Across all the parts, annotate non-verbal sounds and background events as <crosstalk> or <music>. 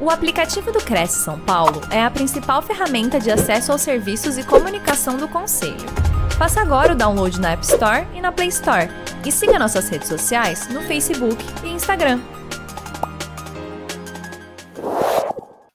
O aplicativo do Cresce São Paulo é a principal ferramenta de acesso aos serviços e comunicação do Conselho. Faça agora o download na App Store e na Play Store. E siga nossas redes sociais no Facebook e Instagram.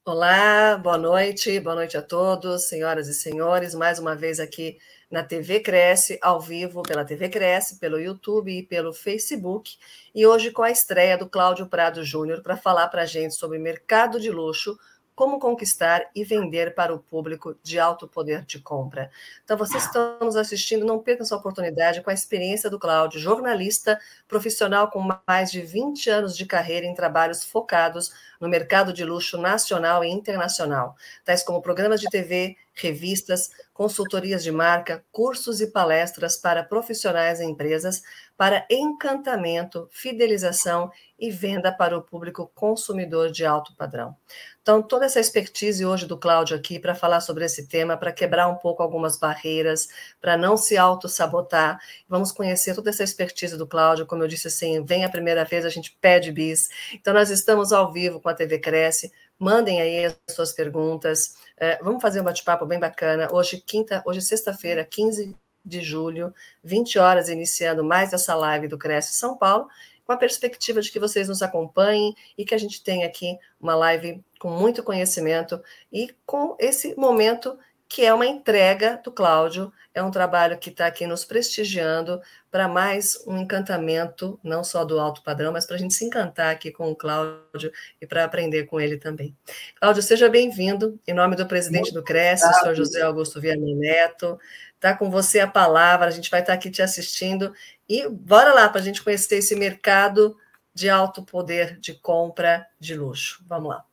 Olá, boa noite, boa noite a todos, senhoras e senhores. Mais uma vez aqui na TV Cresce, ao vivo pela TV Cresce, pelo YouTube e pelo Facebook. E hoje com a estreia do Cláudio Prado Júnior para falar para a gente sobre mercado de luxo, como conquistar e vender para o público de alto poder de compra. Então, vocês estão nos assistindo, não percam essa oportunidade com a experiência do Cláudio, jornalista profissional com mais de 20 anos de carreira em trabalhos focados no mercado de luxo nacional e internacional, tais como programas de TV, revistas, consultorias de marca, cursos e palestras para profissionais e empresas para encantamento, fidelização e venda para o público consumidor de alto padrão. Então, toda essa expertise hoje do Cláudio aqui para falar sobre esse tema, para quebrar um pouco algumas barreiras, para não se auto-sabotar. Vamos conhecer toda essa expertise do Cláudio. Como eu disse assim, vem a primeira vez, a gente pede bis. Então, nós estamos ao vivo com a TV Cresce. Mandem aí as suas perguntas. É, vamos fazer um bate-papo bem bacana. Hoje, quinta, hoje sexta-feira, 15 de julho, 20 horas, iniciando mais essa live do Cresce São Paulo, com a perspectiva de que vocês nos acompanhem e que a gente tenha aqui uma live com muito conhecimento e com esse momento que é uma entrega do Cláudio, é um trabalho que está aqui nos prestigiando para mais um encantamento, não só do alto padrão, mas para a gente se encantar aqui com o Cláudio e para aprender com ele também. Cláudio, seja bem-vindo, em nome do presidente do Cresce, o senhor José Augusto Viana Neto, está com você a palavra, a gente vai estar tá aqui te assistindo e bora lá para a gente conhecer esse mercado de alto poder de compra de luxo. Vamos lá.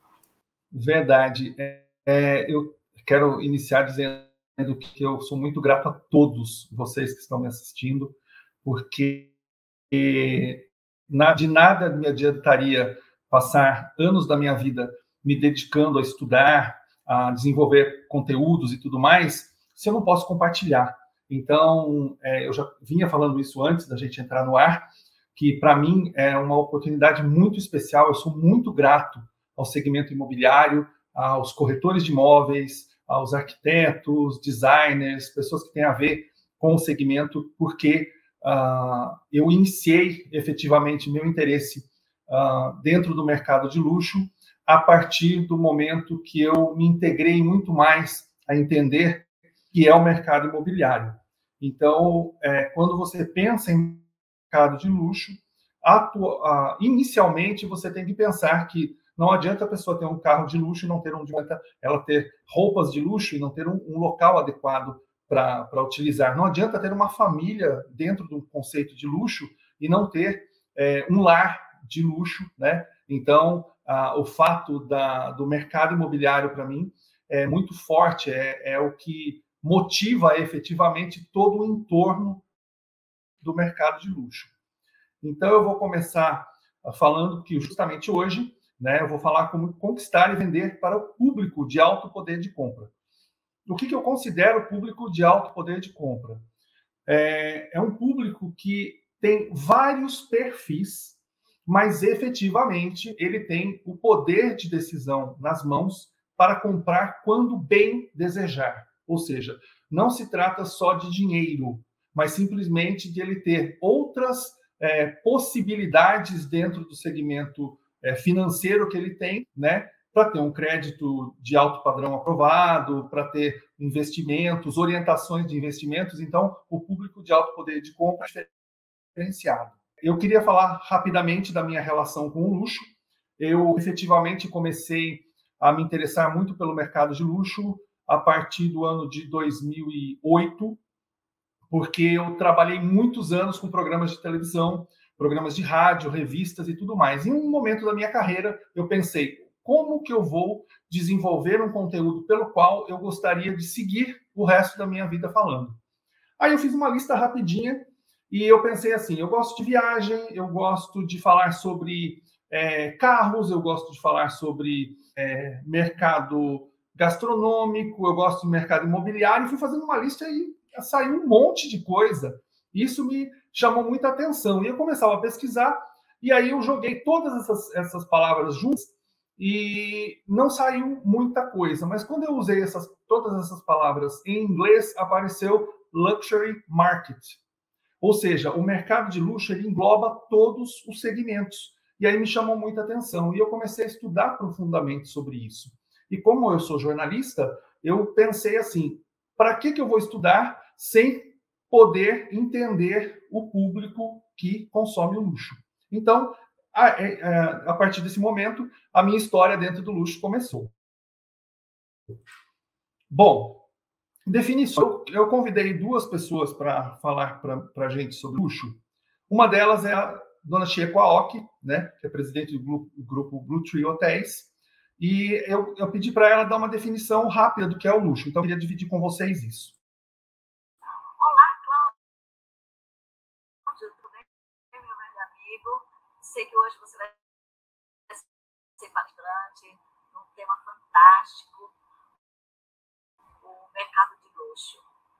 Verdade. É, é, eu quero iniciar dizendo que eu sou muito grato a todos vocês que estão me assistindo, porque de nada me adiantaria passar anos da minha vida me dedicando a estudar, a desenvolver conteúdos e tudo mais, se eu não posso compartilhar. Então, é, eu já vinha falando isso antes da gente entrar no ar, que para mim é uma oportunidade muito especial. Eu sou muito grato ao segmento imobiliário, aos corretores de imóveis, aos arquitetos, designers, pessoas que têm a ver com o segmento, porque uh, eu iniciei efetivamente meu interesse uh, dentro do mercado de luxo a partir do momento que eu me integrei muito mais a entender que é o mercado imobiliário. Então, é, quando você pensa em mercado de luxo, atua, inicialmente você tem que pensar que não adianta a pessoa ter um carro de luxo e não ter um ela ter roupas de luxo e não ter um, um local adequado para utilizar. Não adianta ter uma família dentro do conceito de luxo e não ter é, um lar de luxo, né? Então, o fato da, do mercado imobiliário para mim é muito forte, é, é o que motiva efetivamente todo o entorno do mercado de luxo. Então, eu vou começar falando que justamente hoje, né, eu vou falar como conquistar e vender para o público de alto poder de compra. O que, que eu considero público de alto poder de compra? É, é um público que tem vários perfis, mas efetivamente ele tem o poder de decisão nas mãos para comprar quando bem desejar. Ou seja, não se trata só de dinheiro, mas simplesmente de ele ter outras é, possibilidades dentro do segmento é, financeiro que ele tem, né? Para ter um crédito de alto padrão aprovado, para ter investimentos, orientações de investimentos. Então, o público de alto poder de compra é diferenciado. Eu queria falar rapidamente da minha relação com o luxo. Eu efetivamente comecei a me interessar muito pelo mercado de luxo a partir do ano de 2008, porque eu trabalhei muitos anos com programas de televisão, programas de rádio, revistas e tudo mais. Em um momento da minha carreira, eu pensei, como que eu vou desenvolver um conteúdo pelo qual eu gostaria de seguir o resto da minha vida falando? Aí eu fiz uma lista rapidinha e eu pensei assim, eu gosto de viagem, eu gosto de falar sobre é, carros, eu gosto de falar sobre é, mercado gastronômico, eu gosto de mercado imobiliário, fui fazendo uma lista e saiu um monte de coisa. Isso me chamou muita atenção. E eu começava a pesquisar, e aí eu joguei todas essas, essas palavras juntas e não saiu muita coisa. Mas quando eu usei essas, todas essas palavras em inglês, apareceu luxury market. Ou seja, o mercado de luxo engloba todos os segmentos. E aí me chamou muita atenção. E eu comecei a estudar profundamente sobre isso. E como eu sou jornalista, eu pensei assim: para que, que eu vou estudar sem poder entender o público que consome o luxo? Então, a, é, é, a partir desse momento, a minha história dentro do luxo começou. Bom, definição. Eu convidei duas pessoas para falar para a gente sobre luxo. Uma delas é a dona Chieko Aoki, né, que é presidente do grupo, do grupo Blue Tree Hotéis, e eu, eu pedi para ela dar uma definição rápida do que é o luxo. Então, eu queria dividir com vocês isso. Sei que hoje você vai ser bastante um tema fantástico, o mercado de luxo.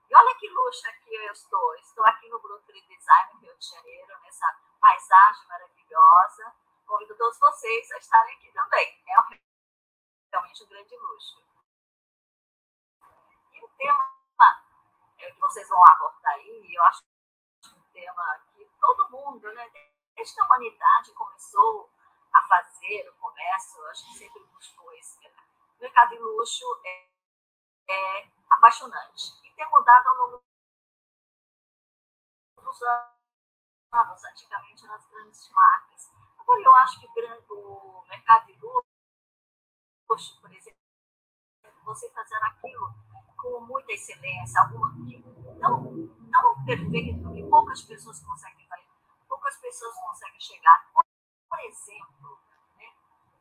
E olha que luxo aqui eu estou. Estou aqui no de Design Rio de Janeiro, nessa paisagem maravilhosa. Convido todos vocês a estarem aqui também. É realmente um grande luxo. E o tema é, que vocês vão abordar aí, eu acho um tema que todo mundo, né, desde que a humanidade começou a fazer o comércio, acho que sempre buscou esse O mercado de luxo é, é apaixonante e tem mudado ao longo dos anos, antigamente nas grandes marcas. Agora, eu acho que o mercado de luxo por exemplo, você fazer aquilo com muita excelência, alguma não, não perfeito, que poucas pessoas conseguem fazer, poucas pessoas conseguem chegar. Por exemplo, né,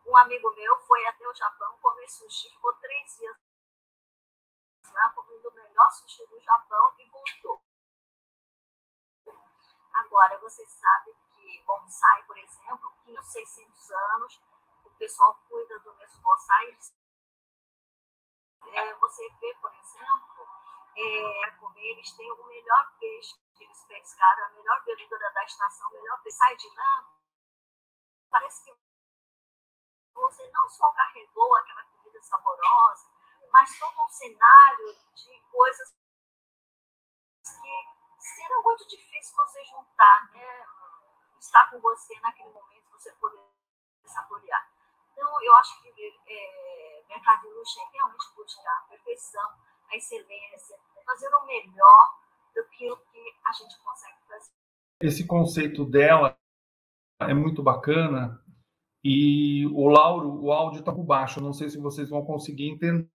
um amigo meu foi até o Japão comer sushi, ficou três dias lá comendo o melhor sushi do Japão e voltou. Agora, você sabe que bonsai, por exemplo, 600 anos, pessoal cuida do mesmo bonsai, é, você vê, por exemplo, é, comer, eles têm o melhor peixe que eles pescaram, a melhor verdura da estação, o melhor. Sai de lá, parece que você não só carregou aquela comida saborosa, mas todo um cenário de coisas que será muito difícil você juntar, né? Estar com você naquele momento, você poder saborear. Então, eu acho que é, mercado de luxo é realmente buscar a perfeição, a excelência, fazer o melhor do que o a gente consegue fazer. Esse conceito dela é muito bacana e o Lauro, o áudio está por baixo. Não sei se vocês vão conseguir entender,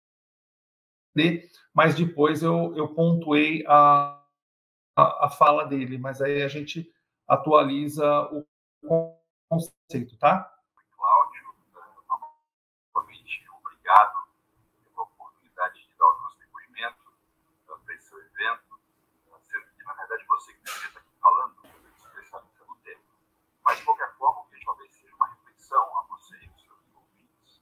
mas depois eu, eu pontuei a, a, a fala dele, mas aí a gente atualiza o conceito, tá? Mas, de qualquer forma, o que talvez seja uma reflexão a você e os seus ouvintes,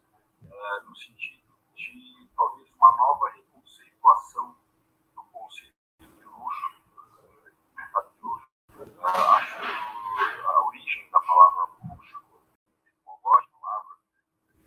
uh, no sentido de talvez uma nova reconceituação do conceito de luxo, uh, mercado de luxo. Uh, acho que a origem da palavra luxo, etimológica, palavra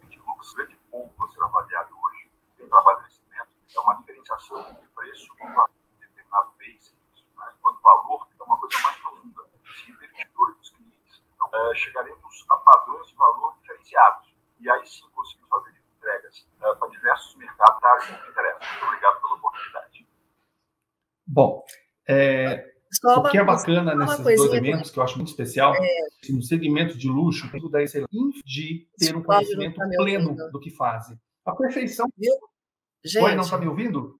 de luxo, grande ponto a ser avaliado hoje, tem trabalho nesse momento, é uma diferenciação de preço com determinado base, né, enquanto valor, é uma coisa mais profunda, de investidor dos clientes uh, chegaremos a padrões de valor diferenciados. E aí sim conseguimos fazer entregas uh, para diversos área que interessa. Muito obrigado pela oportunidade. Bom, é, o que é bacana nesses dois elementos, que eu acho muito especial, é... no segmento de luxo, tem tudo da excelência de ter um conhecimento tá pleno do que fazem. A perfeição. Viu? Gente, Oi, não está me ouvindo?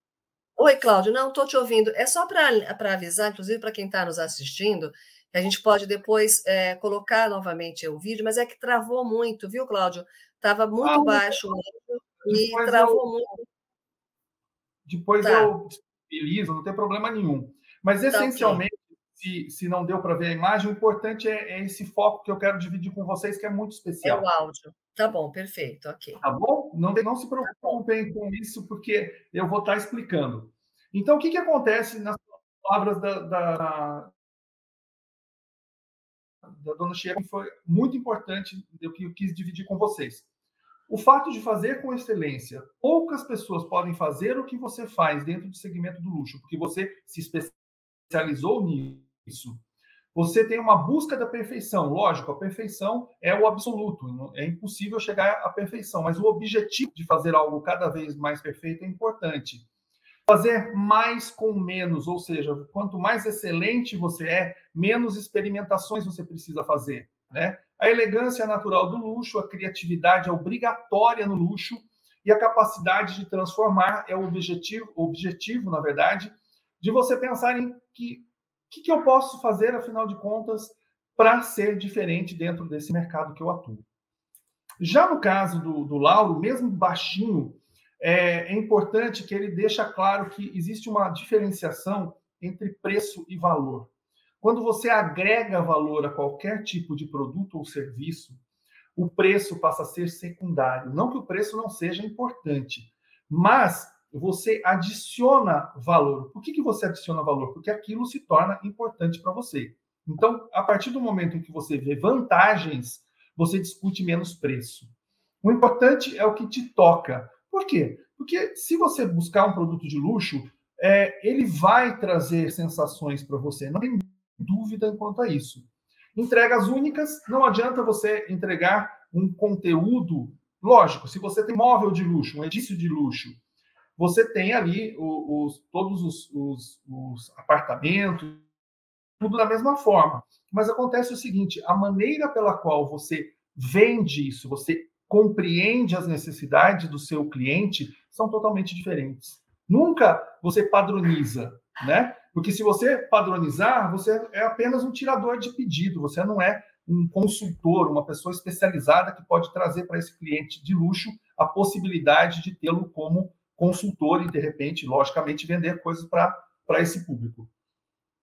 Oi, Cláudio, não, estou te ouvindo. É só para avisar, inclusive para quem está nos assistindo, a gente pode depois é, colocar novamente o vídeo, mas é que travou muito, viu, Cláudio? Estava muito ah, baixo e travou eu, muito. Depois tá. eu disponibilizo, não tem problema nenhum. Mas tá essencialmente, se, se não deu para ver a imagem, o importante é, é, esse foco que eu quero dividir com vocês, que é muito especial. É o áudio. Tá bom, perfeito, ok. Tá bom? Não, não se preocupem com isso, porque eu vou estar explicando. Então, o que, que acontece nas palavras da, da da dona Chieko foi muito importante, eu que eu quis dividir com vocês. O fato de fazer com excelência, poucas pessoas podem fazer o que você faz dentro do segmento do luxo, porque você se especializou nisso. Você tem uma busca da perfeição. Lógico, a perfeição é o absoluto. É impossível chegar à perfeição, mas o objetivo de fazer algo cada vez mais perfeito é importante. Fazer mais com menos, ou seja, quanto mais excelente você é, menos experimentações você precisa fazer. Né? A elegância natural do luxo, a criatividade é obrigatória no luxo e a capacidade de transformar é o objetivo, objetivo na verdade, de você pensar em que que, que eu posso fazer, afinal de contas, para ser diferente dentro desse mercado que eu atuo. Já no caso do, do Lauro, mesmo baixinho, é, é, importante que ele deixa claro que existe uma diferenciação entre preço e valor. Quando você agrega valor a qualquer tipo de produto ou serviço, o preço passa a ser secundário. Não que o preço não seja importante, mas você adiciona valor. Por que, que você adiciona valor? Porque aquilo se torna importante para você. Então, a partir do momento em que você vê vantagens, você discute menos preço. O importante é o que te toca. Por quê? Porque se você buscar um produto de luxo, é, ele vai trazer sensações para você. Não tem dúvida quanto a isso. Entregas únicas, não adianta você entregar um conteúdo. Lógico, se você tem móvel de luxo, um edifício de luxo, você tem ali os, os todos os, os, os apartamentos, tudo da mesma forma. Mas acontece o seguinte: a maneira pela qual você vende isso, você compreende as necessidades do seu cliente, são totalmente diferentes. Nunca você padroniza, né? Porque se você padronizar, você é apenas um tirador de pedido, você não é um consultor, uma pessoa especializada que pode trazer para esse cliente de luxo a possibilidade de tê-lo como consultor e, de repente, logicamente, vender coisas para esse público.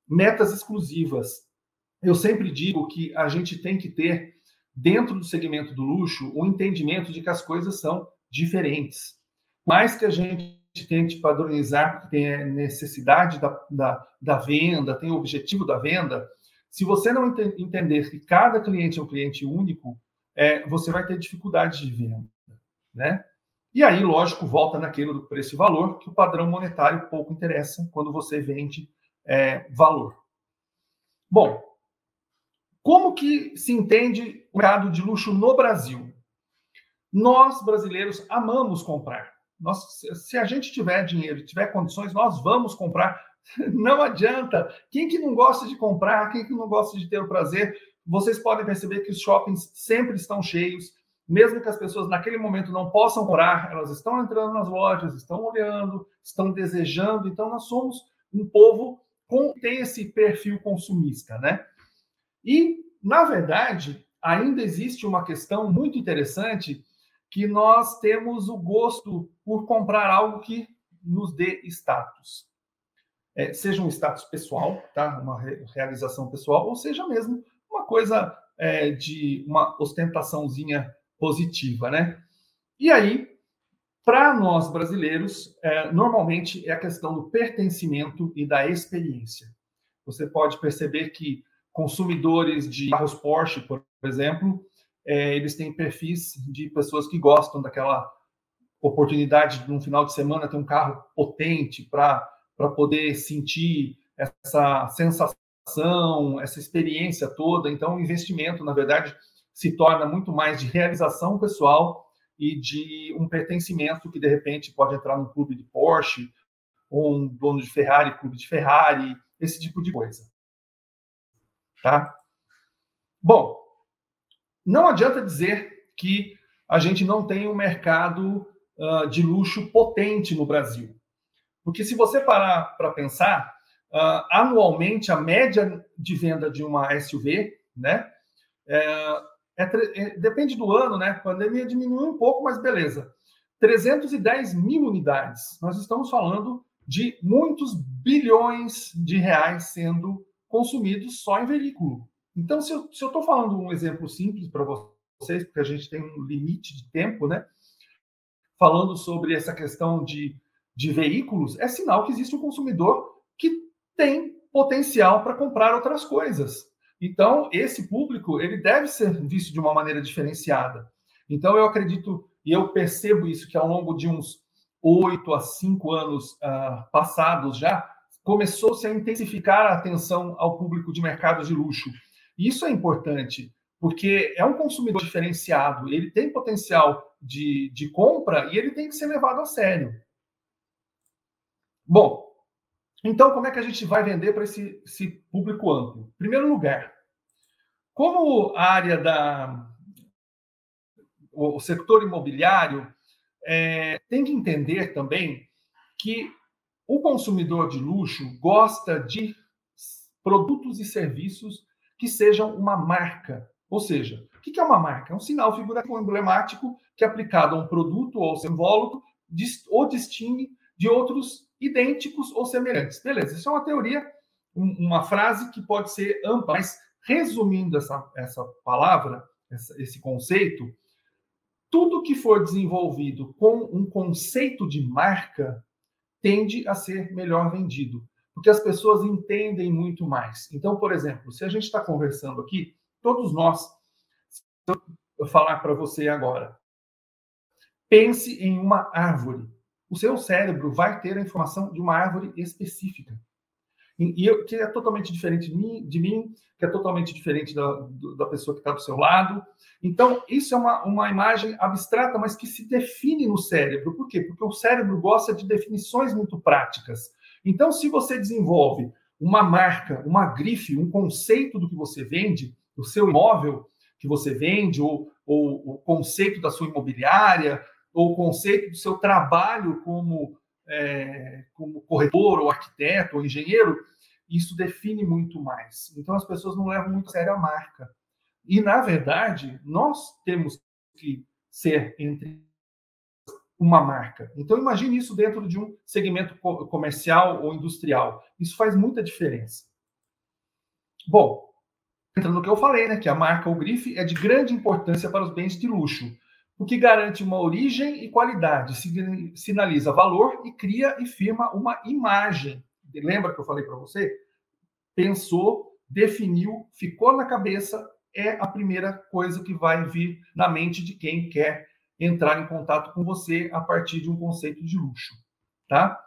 Metas exclusivas. Eu sempre digo que a gente tem que ter, dentro do segmento do luxo, o um entendimento de que as coisas são diferentes. Mais que a gente tente padronizar, porque tem a necessidade da, da, da venda, tem o objetivo da venda, se você não ent entender que cada cliente é um cliente único, é, você vai ter dificuldade de venda, né? E aí, lógico, volta naquilo do preço e valor, que o padrão monetário pouco interessa quando você vende é, valor. Bom, como que se entende o mercado de luxo no Brasil? Nós, brasileiros, amamos comprar. Nós, se a gente tiver dinheiro, tiver condições, nós vamos comprar. <laughs> Não adianta. Quem que não gosta de comprar, quem que não gosta de ter o prazer, vocês podem perceber que os shoppings sempre estão cheios mesmo que as pessoas naquele momento não possam comprar, elas estão entrando nas lojas, estão olhando, estão desejando. Então, nós somos um povo com tem esse perfil consumista, né? E, na verdade, ainda existe uma questão muito interessante que nós temos o gosto por comprar algo que nos dê status. É, seja um status pessoal, tá? uma realização pessoal, ou seja mesmo uma coisa é, de uma ostentaçãozinha positiva, né? E aí, para nós brasileiros, é, normalmente é a questão do pertencimento e da experiência. Você pode perceber que consumidores de carros Porsche, por exemplo, é, eles têm perfis de pessoas que gostam daquela oportunidade de, no final de semana, ter um carro potente para poder sentir essa sensação, essa experiência toda. Então, o investimento, na verdade, se torna muito mais de realização pessoal e de um pertencimento que, de repente, pode entrar num clube de Porsche, ou um dono de Ferrari, clube de Ferrari, esse tipo de coisa. Tá? Bom, não adianta dizer que a gente não tem um mercado uh, de luxo potente no Brasil. Porque se você parar para pensar, uh, anualmente a média de venda de uma SUV, né, é, é, é, depende do ano, né? A pandemia diminuiu um pouco, mas beleza. 310 mil unidades. Nós estamos falando de muitos bilhões de reais sendo consumidos só em veículo. Então, se eu estou falando um exemplo simples para vocês, porque a gente tem um limite de tempo, né? Falando sobre essa questão de, de veículos, é sinal que existe um consumidor que tem potencial para comprar outras coisas. Então, esse público, ele deve ser visto de uma maneira diferenciada. Então, eu acredito e eu percebo isso que ao longo de uns oito a cinco anos uh, passados já, começou-se a intensificar a atenção ao público de mercados de luxo. Isso é importante, porque é um consumidor diferenciado, ele tem potencial de, de compra e ele tem que ser levado a sério. Bom, então como é que a gente vai vender para esse, esse público amplo? Primeiro lugar, como a área da o setor imobiliário é, tem que entender também que o consumidor de luxo gosta de produtos e serviços que sejam uma marca. Ou seja, o que é uma marca? É um sinal figurativo emblemático que, aplicado a um produto ou simbólico, o distingue de outros idênticos ou semelhantes. Beleza, isso é uma teoria, uma frase que pode ser ampla, mas resumindo essa, essa palavra, essa, esse conceito, tudo que for desenvolvido com um conceito de marca tende a ser melhor vendido, porque as pessoas entendem muito mais. Então, por exemplo, se a gente está conversando aqui, todos nós, se eu falar para você agora, pense em uma árvore. O seu cérebro vai ter a informação de uma árvore específica. E, e que é totalmente diferente de mim, de mim que é totalmente diferente da, da pessoa que está do seu lado. Então, isso é uma, uma imagem abstrata, mas que se define no cérebro. Por quê? Porque o cérebro gosta de definições muito práticas. Então, se você desenvolve uma marca, uma grife, um conceito do que você vende, do seu imóvel que você vende, ou, ou o conceito da sua imobiliária, ou o conceito do seu trabalho como, é, como corretor, ou arquiteto, ou engenheiro, isso define muito mais. Então as pessoas não levam muito a sério a marca. E, na verdade, nós temos que ser entre uma marca. Então imagine isso dentro de um segmento comercial ou industrial. Isso faz muita diferença. Bom, entrando no que eu falei, né, que a marca ou grife é de grande importância para os bens de luxo, o que garante uma origem e qualidade, sinaliza valor e cria e firma uma imagem lembra que eu falei para você? Pensou, definiu, ficou na cabeça, é a primeira coisa que vai vir na mente de quem quer entrar em contato com você a partir de um conceito de luxo, tá?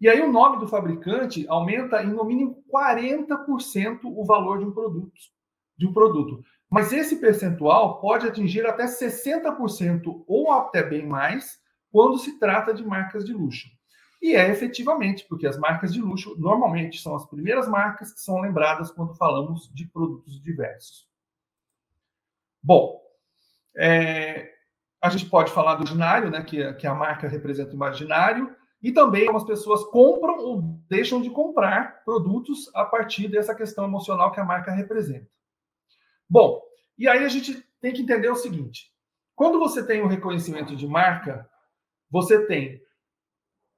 E aí o nome do fabricante aumenta em no mínimo 40% o valor de um produto, de um produto. Mas esse percentual pode atingir até 60% ou até bem mais quando se trata de marcas de luxo. E é efetivamente, porque as marcas de luxo normalmente são as primeiras marcas que são lembradas quando falamos de produtos diversos. Bom, é, a gente pode falar do imaginário, né, que, que a marca representa o imaginário, e também algumas pessoas compram ou deixam de comprar produtos a partir dessa questão emocional que a marca representa. Bom, e aí a gente tem que entender o seguinte: quando você tem o um reconhecimento de marca, você tem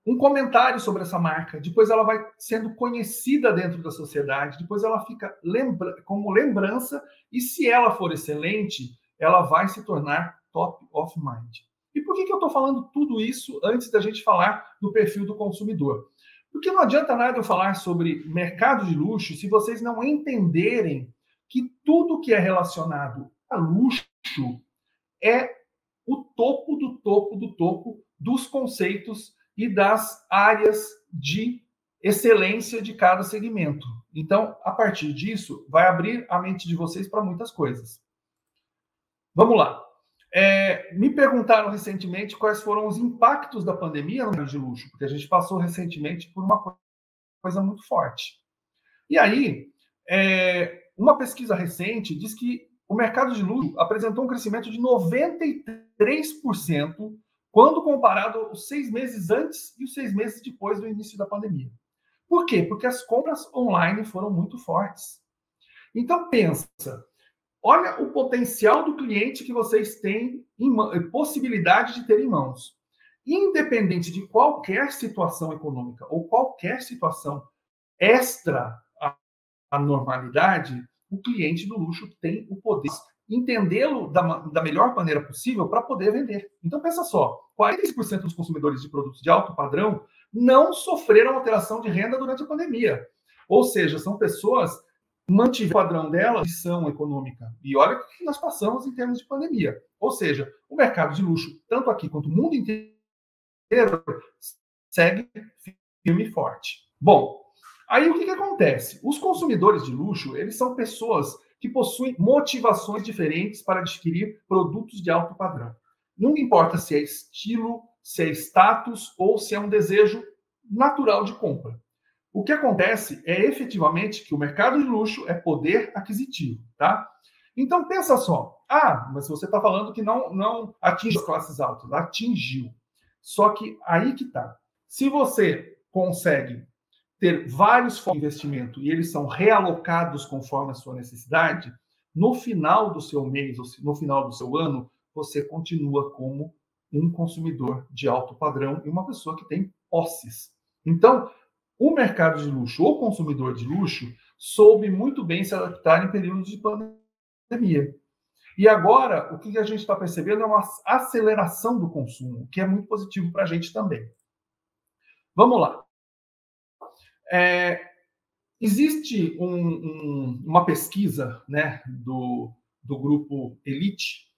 um comentário sobre essa marca, depois ela vai sendo conhecida dentro da sociedade, depois ela fica lembra como lembrança, e se ela for excelente, ela vai se tornar top of mind. E por que, que eu estou falando tudo isso antes da gente falar do perfil do consumidor? Porque não adianta nada eu falar sobre mercado de luxo se vocês não entenderem que tudo que é relacionado a luxo é o topo do topo do topo dos conceitos e das áreas de excelência de cada segmento. Então, a partir disso, vai abrir a mente de vocês para muitas coisas. Vamos lá. É, me perguntaram recentemente quais foram os impactos da pandemia no mercado de luxo, porque a gente passou recentemente por uma coisa muito forte. E aí, é, uma pesquisa recente diz que o mercado de luxo apresentou um crescimento de 93% quando comparado os seis meses antes e os seis meses depois do início da pandemia. Por quê? Porque as compras online foram muito fortes. Então pensa, olha o potencial do cliente que vocês têm, em, possibilidade de ter em mãos. Independente de qualquer situação econômica ou qualquer situação extra à normalidade, o cliente do luxo tem o poder entendê-lo da, da, melhor maneira possível para poder vender. Então, pensa só: 46% dos consumidores de produtos de alto padrão não sofreram alteração de renda durante a pandemia. Ou seja, são pessoas mantiver o padrão dela, missão econômica. E olha o que nós passamos em termos de pandemia. Ou seja, o mercado de luxo, tanto aqui quanto o mundo inteiro, segue firme e forte. Bom, aí o que, que acontece? Os consumidores de luxo, eles são pessoas que possuem motivações diferentes para adquirir produtos de alto padrão. Não importa se é estilo, se é status ou se é um desejo natural de compra. O que acontece é efetivamente que o mercado de luxo é poder aquisitivo, tá? Então pensa só, ah, mas você está falando que não não atinge as classes altas, atingiu. Só que aí que tá. Se você consegue ter vários fontes de investimento e eles são realocados conforme a sua necessidade, no final do seu mês, ou no final do seu ano, você continua como um consumidor de alto padrão e uma pessoa que tem posses. Então, o mercado de luxo, o consumidor de luxo, soube muito bem se adaptar em períodos de pandemia. E agora, o que a gente está percebendo é uma aceleração do consumo, que é muito positivo para a gente também. Vamos lá. É, existe um, um, uma pesquisa né, do, do grupo Elite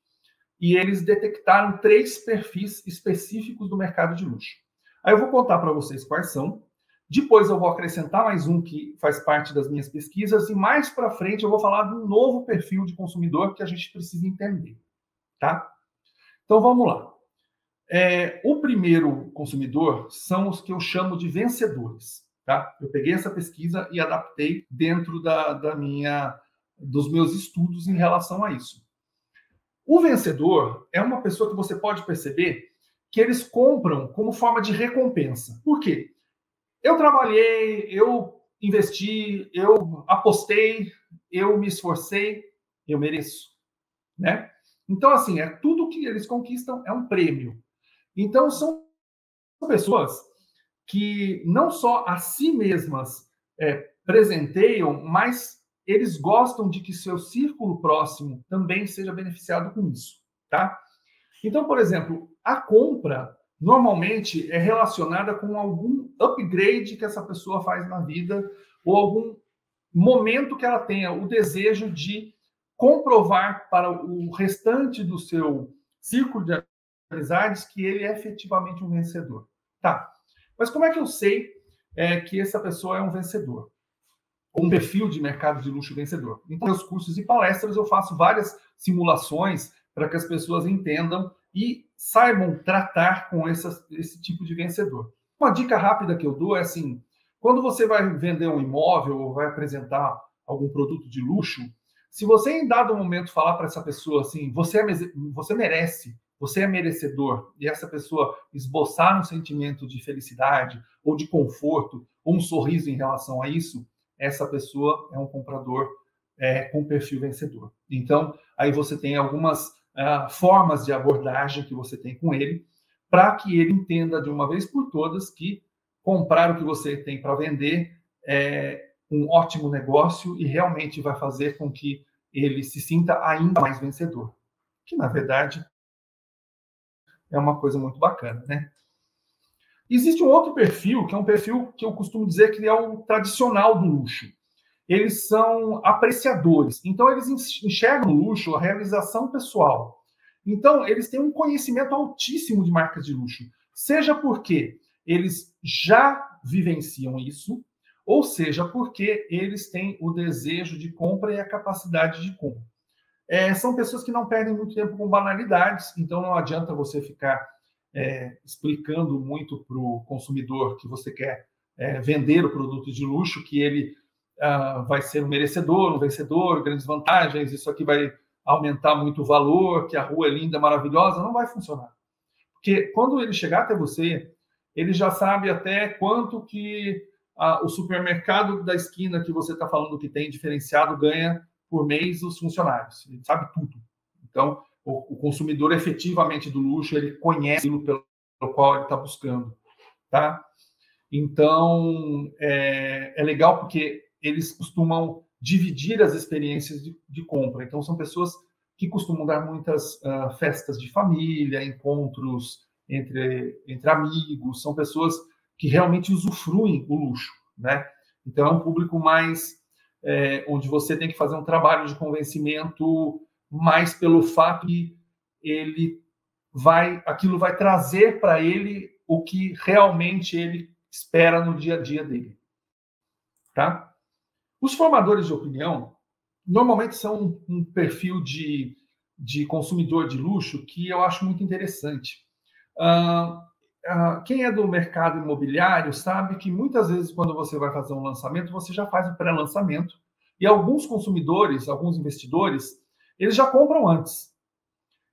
e eles detectaram três perfis específicos do mercado de luxo. Aí eu vou contar para vocês quais são depois eu vou acrescentar mais um que faz parte das minhas pesquisas e mais para frente eu vou falar de um novo perfil de consumidor que a gente precisa entender, tá? Então vamos lá. É, o primeiro consumidor são os que eu chamo de vencedores, tá? Eu peguei essa pesquisa e adaptei dentro da, da minha dos meus estudos em relação a isso. O vencedor é uma pessoa que você pode perceber que eles compram como forma de recompensa. Por quê? Eu trabalhei, eu investi, eu apostei, eu me esforcei, eu mereço, né? Então, assim, é tudo que eles conquistam é um prêmio. Então, são pessoas que não só a si mesmas é, presenteiam, mas eles gostam de que seu círculo próximo também seja beneficiado com isso, tá? Então, por exemplo, a compra normalmente é relacionada com algum upgrade que essa pessoa faz na vida ou algum momento que ela tenha o desejo de comprovar para o restante do seu círculo de amizades que ele é efetivamente um vencedor. Tá. Mas como é que eu sei é, que essa pessoa é um vencedor? Um perfil de mercado de luxo vencedor. Então, nos cursos e palestras eu faço várias simulações para que as pessoas entendam e saibam tratar com essa, esse tipo de vencedor. Uma dica rápida que eu dou é assim: quando você vai vender um imóvel ou vai apresentar algum produto de luxo, se você em dado momento falar para essa pessoa assim, você, é, você merece, você é merecedor, e essa pessoa esboçar um sentimento de felicidade ou de conforto ou um sorriso em relação a isso, essa pessoa é um comprador é, com perfil vencedor. Então, aí você tem algumas uh, formas de abordagem que você tem com ele, para que ele entenda de uma vez por todas que comprar o que você tem para vender é um ótimo negócio e realmente vai fazer com que ele se sinta ainda mais vencedor. Que, na verdade, é uma coisa muito bacana, né? Existe um outro perfil, que é um perfil que eu costumo dizer que é o tradicional do luxo eles são apreciadores. Então, eles enxergam no luxo a realização pessoal. Então, eles têm um conhecimento altíssimo de marcas de luxo, seja porque eles já vivenciam isso, ou seja porque eles têm o desejo de compra e a capacidade de compra. É, são pessoas que não perdem muito tempo com banalidades, então não adianta você ficar é, explicando muito para o consumidor que você quer é, vender o produto de luxo, que ele uh, vai ser um merecedor, um vencedor, grandes vantagens, isso aqui vai aumentar muito o valor, que a rua é linda, maravilhosa, não vai funcionar. Porque quando ele chegar até você, ele já sabe até quanto que uh, o supermercado da esquina que você está falando que tem diferenciado ganha por mês os funcionários. Ele sabe tudo. Então, o, o consumidor efetivamente do luxo, ele conhece aquilo pelo, pelo qual ele está buscando. Tá? Então, é, é legal porque eles costumam dividir as experiências de, de compra. Então, são pessoas que costumam dar muitas uh, festas de família, encontros entre, entre amigos, são pessoas que realmente usufruem o luxo, né? Então, é um público mais é, onde você tem que fazer um trabalho de convencimento mais pelo fato que ele vai, aquilo vai trazer para ele o que realmente ele espera no dia a dia dele. Tá? Os formadores de opinião normalmente são um perfil de, de consumidor de luxo que eu acho muito interessante. Uh, uh, quem é do mercado imobiliário sabe que muitas vezes, quando você vai fazer um lançamento, você já faz o pré-lançamento. E alguns consumidores, alguns investidores, eles já compram antes.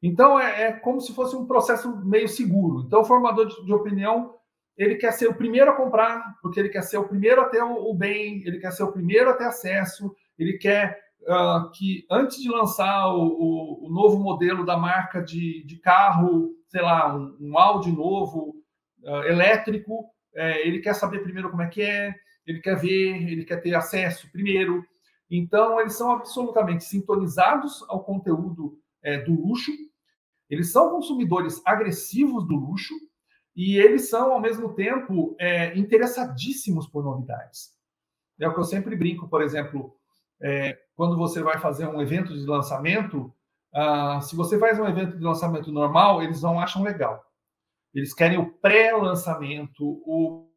Então, é, é, como se fosse um processo meio seguro. Então, o formador de, de, opinião, ele quer ser o primeiro a comprar, porque ele quer ser o primeiro a ter o, bem, ele quer ser o primeiro a ter acesso, ele quer uh, que, antes de lançar o, o, o, novo modelo da marca de, de carro, sei lá, um, um Audi novo, uh, elétrico, é, ele quer saber primeiro como é que é, ele quer ver, ele quer ter acesso primeiro. Então, eles são absolutamente sintonizados ao conteúdo é, do luxo, eles são consumidores agressivos do luxo e eles são, ao mesmo tempo, é, interessadíssimos por novidades. É o que eu sempre brinco, por exemplo, é, quando você vai fazer um evento de lançamento, ah, se você faz um evento de lançamento normal, eles não acham legal. Eles querem o pré-lançamento, o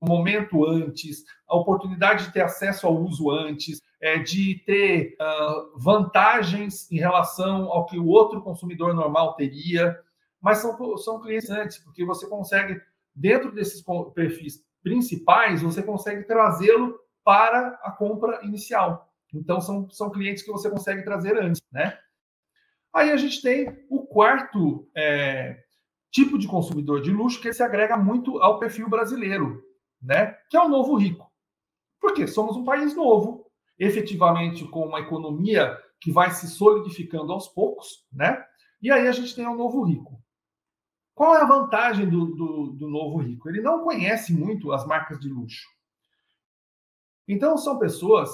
momento antes, a oportunidade de ter acesso ao uso antes, é, de ter uh, vantagens em relação ao que o outro consumidor normal teria, mas são, são clientes antes, porque você consegue, dentro desses perfis principais, você consegue trazê-lo para a compra inicial. Então, são, são clientes que você consegue trazer antes, né? Aí a gente tem o quarto é, tipo de consumidor de luxo que se agrega muito ao perfil brasileiro, né? Que é o novo rico. Porque somos um país novo, efetivamente com uma economia que vai se solidificando aos poucos, né? E aí a gente tem o novo rico. Qual é a vantagem do, do, do novo rico? Ele não conhece muito as marcas de luxo. Então são pessoas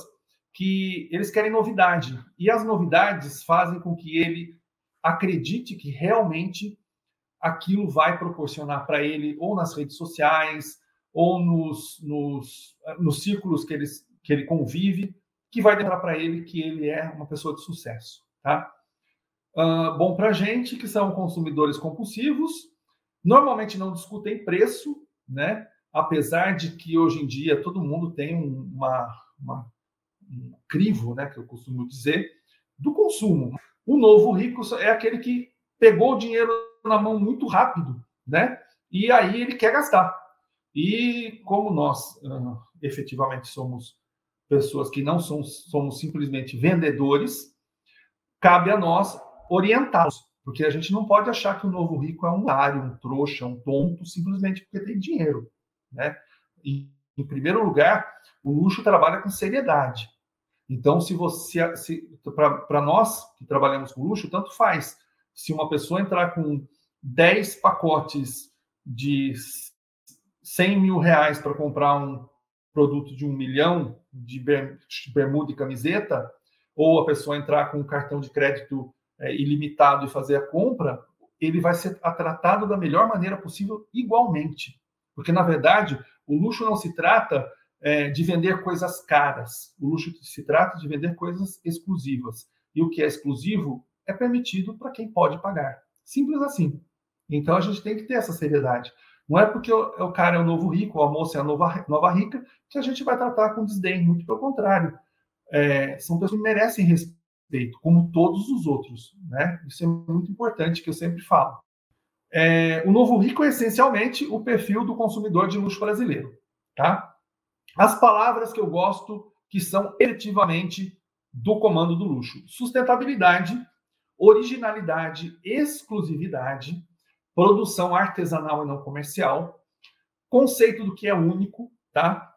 que eles querem novidade e as novidades fazem com que ele acredite que realmente aquilo vai proporcionar para ele ou nas redes sociais ou nos, nos, nos círculos que, eles, que ele convive, que vai lembrar para ele que ele é uma pessoa de sucesso. Tá? Uh, bom para gente, que são consumidores compulsivos, normalmente não discutem preço, né? apesar de que hoje em dia todo mundo tem uma, uma, um crivo, né, que eu costumo dizer, do consumo. O novo rico é aquele que pegou o dinheiro na mão muito rápido, né? E aí ele quer gastar. E como nós uh, efetivamente somos pessoas que não somos, somos simplesmente vendedores, cabe a nós orientá-los, porque a gente não pode achar que o novo rico é um ário, um trouxa, um tonto, simplesmente porque tem dinheiro, né? E, em primeiro lugar, o luxo trabalha com seriedade. Então, se você, se, para nós que trabalhamos com luxo, tanto faz. Se uma pessoa entrar com 10 pacotes de 100 mil reais para comprar um produto de um milhão de bermuda e camiseta, ou a pessoa entrar com um cartão de crédito é, ilimitado e fazer a compra, ele vai ser tratado da melhor maneira possível igualmente. Porque, na verdade, o luxo não se trata é, de vender coisas caras. O luxo se trata de vender coisas exclusivas. E o que é exclusivo é permitido para quem pode pagar. Simples assim. Então a gente tem que ter essa seriedade. Não é porque o, o cara é o novo rico, a moça é a nova, nova rica, que a gente vai tratar com desdém. Muito pelo contrário. É, são pessoas que merecem respeito, como todos os outros. Né? Isso é muito importante, que eu sempre falo. É, o novo rico é essencialmente o perfil do consumidor de luxo brasileiro. Tá? As palavras que eu gosto, que são efetivamente do comando do luxo: sustentabilidade, originalidade, exclusividade, produção artesanal e não comercial, conceito do que é único, tá?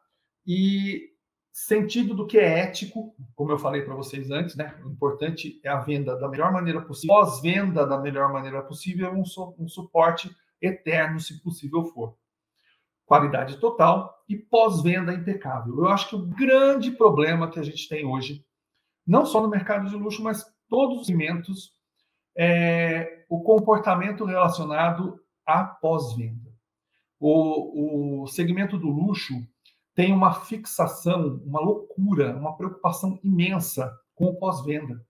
E sentido do que é ético, como eu falei para vocês antes, né? O importante é a venda da melhor maneira possível, pós-venda da melhor maneira possível, um, um suporte eterno, se possível for. Qualidade total e pós-venda impecável. Eu acho que o grande problema que a gente tem hoje, não só no mercado de luxo, mas todos os segmentos, é o comportamento relacionado à pós-venda. O, o segmento do luxo têm uma fixação, uma loucura, uma preocupação imensa com o pós-venda.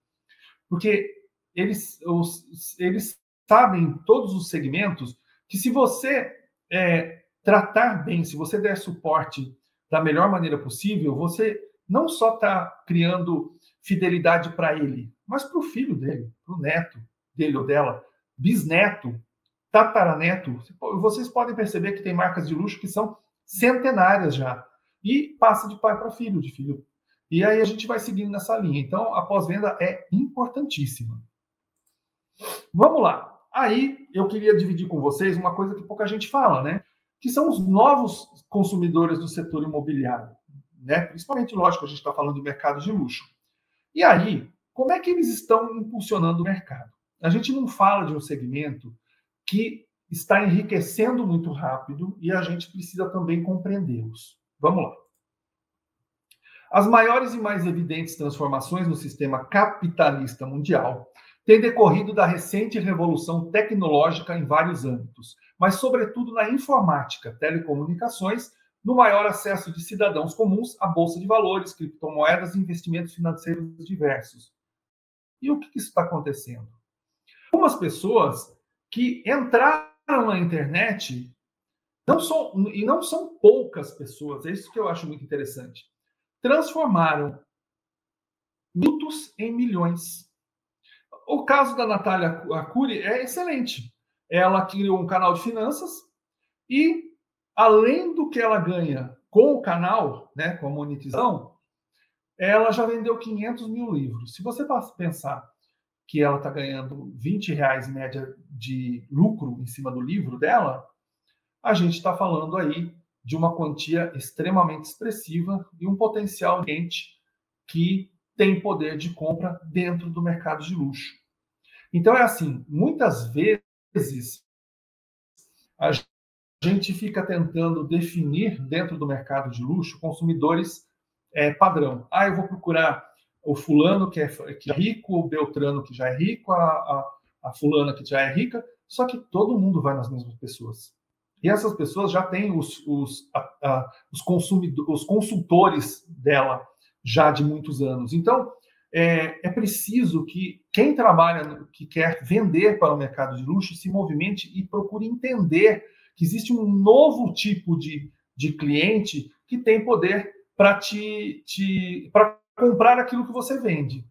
Porque eles, os, eles sabem, todos os segmentos, que se você é, tratar bem, se você der suporte da melhor maneira possível, você não só está criando fidelidade para ele, mas para o filho dele, para o neto dele ou dela, bisneto, tataraneto. Vocês podem perceber que tem marcas de luxo que são centenárias já. E passa de pai para filho, de filho. E aí a gente vai seguindo nessa linha. Então, a pós-venda é importantíssima. Vamos lá. Aí eu queria dividir com vocês uma coisa que pouca gente fala, né? Que são os novos consumidores do setor imobiliário. Né? Principalmente, lógico, a gente está falando de mercado de luxo. E aí, como é que eles estão impulsionando o mercado? A gente não fala de um segmento que está enriquecendo muito rápido e a gente precisa também compreendê-los. Vamos lá. As maiores e mais evidentes transformações no sistema capitalista mundial têm decorrido da recente revolução tecnológica em vários âmbitos, mas, sobretudo, na informática, telecomunicações, no maior acesso de cidadãos comuns à bolsa de valores, criptomoedas e investimentos financeiros diversos. E o que está acontecendo? Algumas pessoas que entraram na internet, não são, e não são poucas pessoas, é isso que eu acho muito interessante, transformaram minutos em milhões. O caso da Natália Arcuri é excelente. Ela criou um canal de finanças e, além do que ela ganha com o canal, né, com a monetização, ela já vendeu 500 mil livros. Se você pensar que ela está ganhando 20 reais em média de lucro em cima do livro dela, a gente está falando aí de uma quantia extremamente expressiva e um potencial cliente que tem poder de compra dentro do mercado de luxo. Então é assim, muitas vezes a gente fica tentando definir dentro do mercado de luxo consumidores é, padrão. Ah, eu vou procurar o fulano que é, que é rico, o Beltrano que já é rico, a, a, a fulana que já é rica, só que todo mundo vai nas mesmas pessoas. E essas pessoas já têm os, os, a, a, os, os consultores dela já de muitos anos. Então, é, é, preciso que quem trabalha, que quer vender para o mercado de luxo, se movimente e procure entender que existe um novo tipo de, de cliente que tem poder para te, te para comprar aquilo que você vende.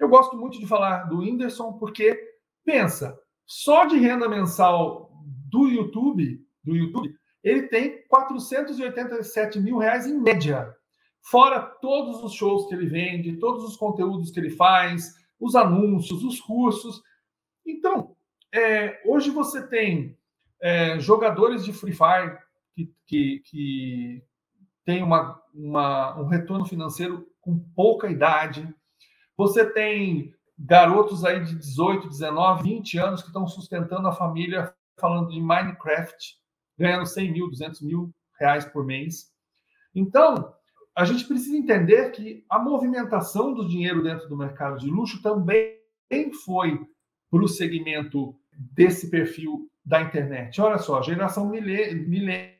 Eu gosto muito de falar do Whindersson porque, pensa, só de renda mensal do YouTube, do YouTube, ele tem 487 mil reais em média. Fora todos os shows que ele vende, todos os conteúdos que ele faz, os anúncios, os cursos. Então, é, hoje você tem é, jogadores de Free Fire que, que, que têm uma, uma, um retorno financeiro com pouca idade. Você tem garotos aí de 18, 19, 20 anos que estão sustentando a família falando de Minecraft, ganhando 100 mil, 200 mil reais por mês. Então, a gente precisa entender que a movimentação do dinheiro dentro do mercado de luxo também foi para o segmento desse perfil da internet. Olha só, geração milênio,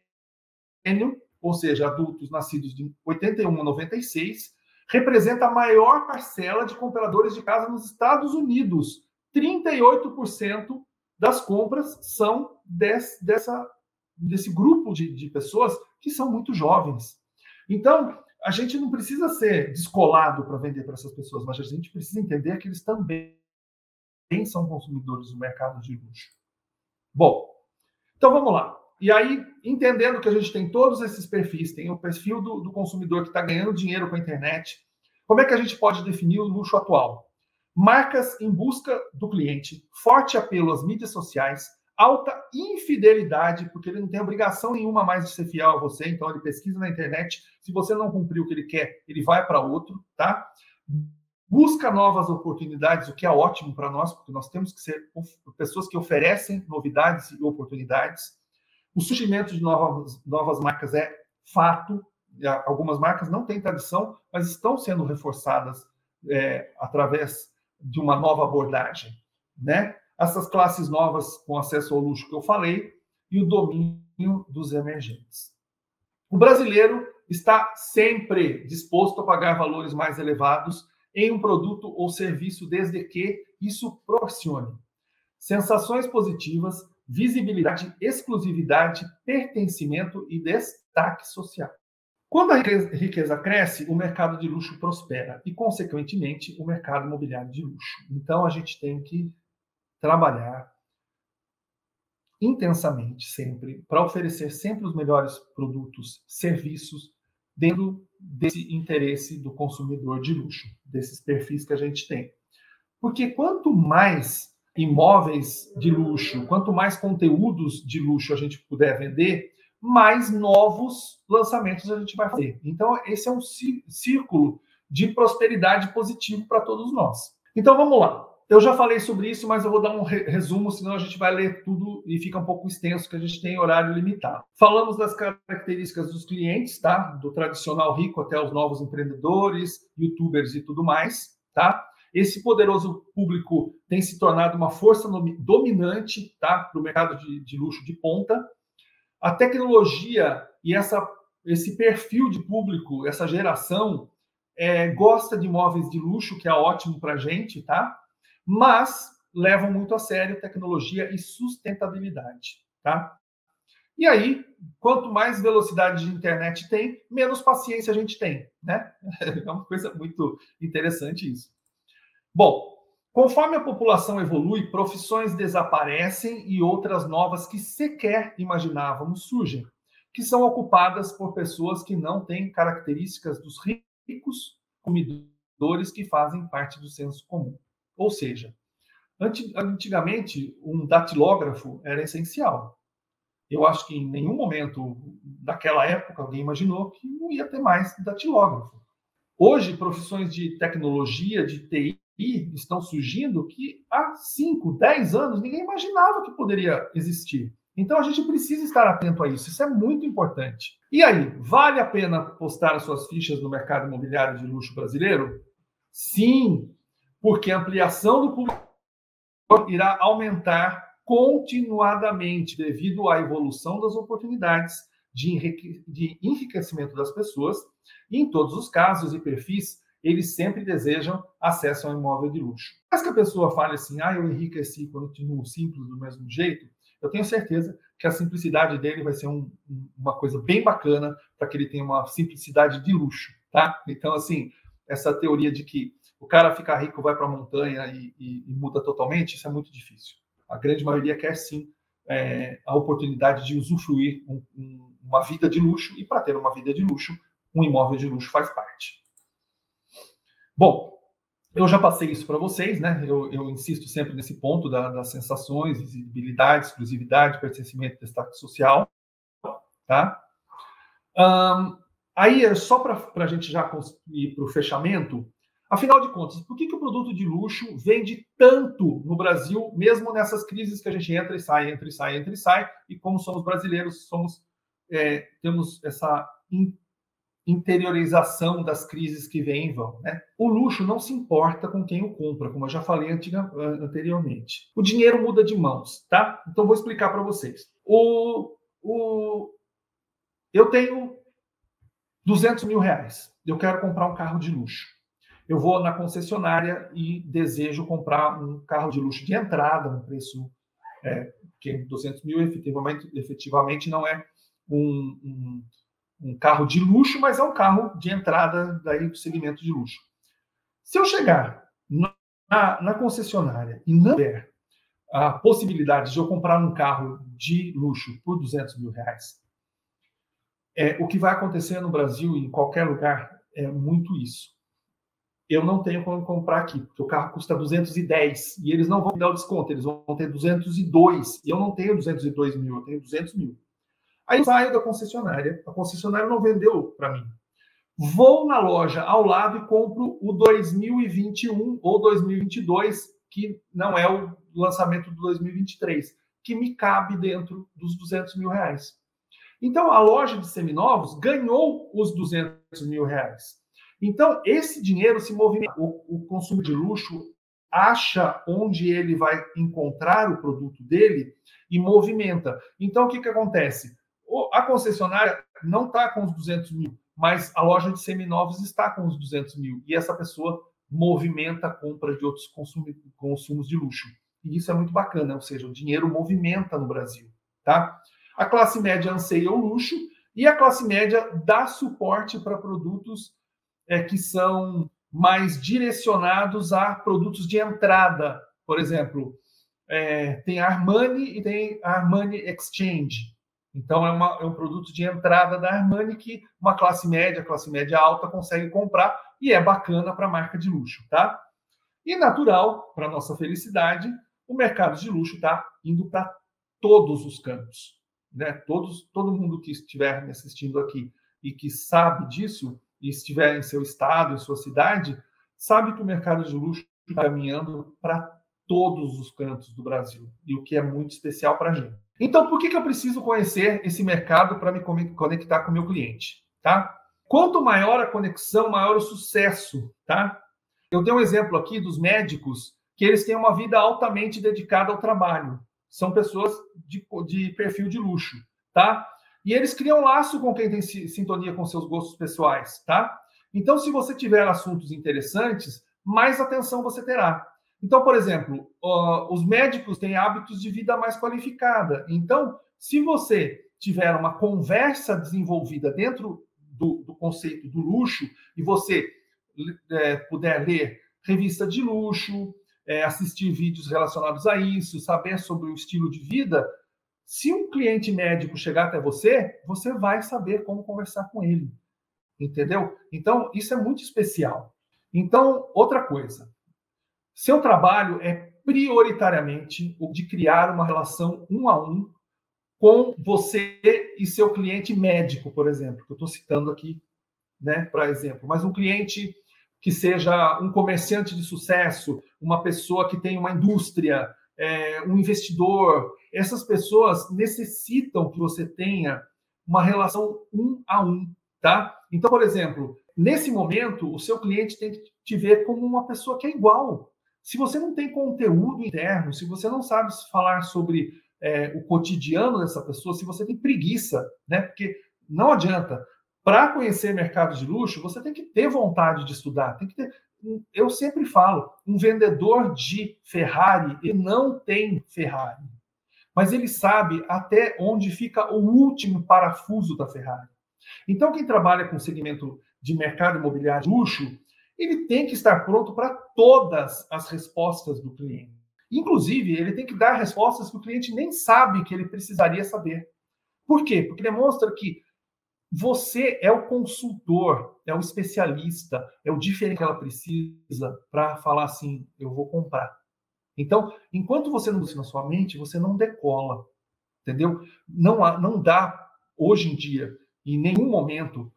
ou seja, adultos nascidos de 81 a 96, representa a maior parcela de compradores de casa nos Estados Unidos. 38% das compras são desse, dessa, desse grupo de, de pessoas que são muito jovens. Então, a gente não precisa ser descolado para vender para essas pessoas, mas a gente precisa entender que eles também são consumidores do mercado de luxo. Bom, então vamos lá. E aí, entendendo que a gente tem todos esses perfis, tem o perfil do, do consumidor que está ganhando dinheiro com a internet, como é que a gente pode definir o luxo atual? Marcas em busca do cliente, forte apelo às mídias sociais, alta infidelidade, porque ele não tem obrigação nenhuma mais de ser fiel a você, então ele pesquisa na internet, se você não cumprir o que ele quer, ele vai para outro, tá? Busca novas oportunidades, o que é ótimo para nós, porque nós temos que ser pessoas que oferecem novidades e oportunidades. O surgimento de novas, novas marcas é fato. Algumas marcas não têm tradição, mas estão sendo reforçadas é, através de uma nova abordagem. Né? Essas classes novas com acesso ao luxo que eu falei e o domínio dos emergentes. O brasileiro está sempre disposto a pagar valores mais elevados em um produto ou serviço, desde que isso proporcione sensações positivas, visibilidade, exclusividade, pertencimento e destaque social. Quando a riqueza cresce, o mercado de luxo prospera e, consequentemente, o mercado imobiliário de luxo. Então, a gente tem que trabalhar intensamente sempre para oferecer sempre os melhores produtos, serviços dentro desse interesse do consumidor de luxo, desses perfis que a gente tem. Porque quanto mais imóveis de luxo, quanto mais conteúdos de luxo a gente puder vender, mais novos lançamentos a gente vai fazer. Então, esse é um círculo de prosperidade positivo para todos nós. Então, vamos lá. Eu já falei sobre isso, mas eu vou dar um resumo, senão a gente vai ler tudo e fica um pouco extenso, que a gente tem horário limitado. Falamos das características dos clientes, tá? Do tradicional rico até os novos empreendedores, youtubers e tudo mais, tá? Esse poderoso público tem se tornado uma força dominante, tá? Para o mercado de, de luxo de ponta. A tecnologia e essa, esse perfil de público, essa geração, é, gosta de imóveis de luxo, que é ótimo para a gente, tá? Mas levam muito a sério tecnologia e sustentabilidade, tá? E aí, quanto mais velocidade de internet tem, menos paciência a gente tem, né? <laughs> É uma coisa muito interessante isso. Bom, conforme a população evolui, profissões desaparecem e outras novas que sequer imaginávamos surgem, que são ocupadas por pessoas que não têm características dos ricos comedores que fazem parte do senso comum. Ou seja, antigamente um datilógrafo era essencial. Eu acho que em nenhum momento daquela época alguém imaginou que não ia ter mais datilógrafo. Hoje, profissões de tecnologia, de TI, estão surgindo que há 5, 10 anos ninguém imaginava que poderia existir. Então a gente precisa estar atento a isso, isso é muito importante. E aí, vale a pena postar as suas fichas no mercado imobiliário de luxo brasileiro? Sim, porque a ampliação do público irá aumentar continuadamente devido à evolução das oportunidades de enriquecimento das pessoas, e em todos os casos e perfis, eles sempre desejam acesso a um imóvel de luxo. Mas que a pessoa fale assim, ah, eu enriqueci, continuo simples do mesmo jeito, eu tenho certeza que a simplicidade dele vai ser um, uma coisa bem bacana para que ele tenha uma simplicidade de luxo, tá? Então, assim, essa teoria de que o cara ficar rico, vai para a montanha e, e, e, muda totalmente, isso é muito difícil. A grande maioria quer sim é, a oportunidade de usufruir um, um, uma vida de luxo, e para ter uma vida de luxo, um imóvel de luxo faz parte. Bom, eu já passei isso para vocês, né? Eu, eu, insisto sempre nesse ponto da, das sensações, visibilidade, exclusividade, pertencimento, destaque social, tá? Um, aí, só para a gente já ir para o fechamento, Afinal de contas, por que, que o produto de luxo vende tanto no Brasil, mesmo nessas crises que a gente entra e sai, entra e sai, entra e sai, e como somos brasileiros, somos é, temos essa interiorização das crises que vêm e vão. Né? O luxo não se importa com quem o compra, como eu já falei anteriormente. O dinheiro muda de mãos, tá? Então vou explicar para vocês. O, o, eu tenho 200 mil reais. Eu quero comprar um carro de luxo eu vou na concessionária e desejo comprar um carro de luxo de entrada, um preço é, que 200 mil efetivamente, efetivamente não é um, um, um, carro de luxo, mas é um carro de entrada daí do segmento de luxo. Se eu chegar na, na concessionária e não tiver a possibilidade de eu comprar um carro de luxo por 200 mil reais, é, o que vai acontecer no Brasil e em qualquer lugar é muito isso eu não tenho como comprar aqui, porque o carro custa 210 e eles não vão dar o desconto, eles vão ter 202 e eu não tenho 202 mil, eu tenho 200 mil. Aí eu saio da concessionária, a concessionária não vendeu para mim. Vou na loja ao lado e compro o 2021 ou 2022, que não é o lançamento do 2023, que me cabe dentro dos 200 mil reais. Então a loja de seminovos ganhou os 200 mil reais. Então, esse dinheiro se movimenta. O, o consumo de luxo acha onde ele vai encontrar o produto dele e movimenta. Então, o que, que acontece? A concessionária não está com os 200 mil, mas a loja de seminovos está com os 200 mil e essa pessoa movimenta a compra de outros consumos de luxo. E isso é muito bacana, ou seja, o dinheiro movimenta no Brasil, tá? A classe média anseia o luxo e a classe média dá suporte para produtos é, que são mais direcionados a produtos de entrada. Por exemplo, é, tem a Armani e tem a Armani Exchange. Então, é, uma, é, um produto de entrada da Armani que uma classe média, classe média alta consegue comprar e é bacana para a marca de luxo, tá? E natural, para nossa felicidade, o mercado de luxo está indo para todos os campos. Né? Todos, todo mundo que estiver me assistindo aqui e que sabe disso, e estiver em seu estado, em sua cidade, sabe que o mercado de luxo está caminhando para todos os cantos do Brasil, e o que é muito especial para a gente. Então, por que, que eu preciso conhecer esse mercado para me conectar com o meu cliente? Tá? Quanto maior a conexão, maior o sucesso. Tá? Eu dei um exemplo aqui dos médicos que eles têm uma vida altamente dedicada ao trabalho. São pessoas de, de perfil de luxo. Tá? E eles criam laço com quem tem sintonia com seus gostos pessoais. Tá? Então, se você tiver assuntos interessantes, mais atenção você terá. Então, por exemplo, uh, os médicos têm hábitos de vida mais qualificada. Então, se você tiver uma conversa desenvolvida dentro do, do conceito do luxo e você é, puder ler revista de luxo, é, assistir vídeos relacionados a isso, saber sobre o estilo de vida, se um cliente médico chegar até você, você vai saber como conversar com ele. Entendeu? Então, isso é muito especial. Então, outra coisa, seu trabalho é prioritariamente o de criar uma relação um a um com você e seu cliente médico, por exemplo, que eu estou citando aqui, né, para exemplo. Mas um cliente que seja um comerciante de sucesso, uma pessoa que tem uma indústria, é, um investidor, essas pessoas necessitam que você tenha uma relação um a um, tá? Então, por exemplo, nesse momento, o seu cliente tem que te ver como uma pessoa que é igual, se você não tem conteúdo interno, se você não sabe falar sobre é, o cotidiano dessa pessoa, se você tem preguiça, né? Porque não adianta. Para conhecer mercado de luxo, você tem que ter vontade de estudar, tem que ter. Eu sempre falo, um vendedor de Ferrari, ele não tem Ferrari, mas ele sabe até onde fica o último parafuso da Ferrari. Então, quem trabalha com segmento de mercado imobiliário de luxo, ele tem que estar pronto para todas as respostas do cliente. Inclusive, ele tem que dar respostas que o cliente nem sabe que ele precisaria saber. Por quê? Porque demonstra que você é o consultor, é o especialista, é o diferente que ela precisa para falar assim: eu vou comprar. Então, enquanto você não usa na sua mente, você não decola, entendeu? Não, não dá, hoje em dia, em nenhum momento,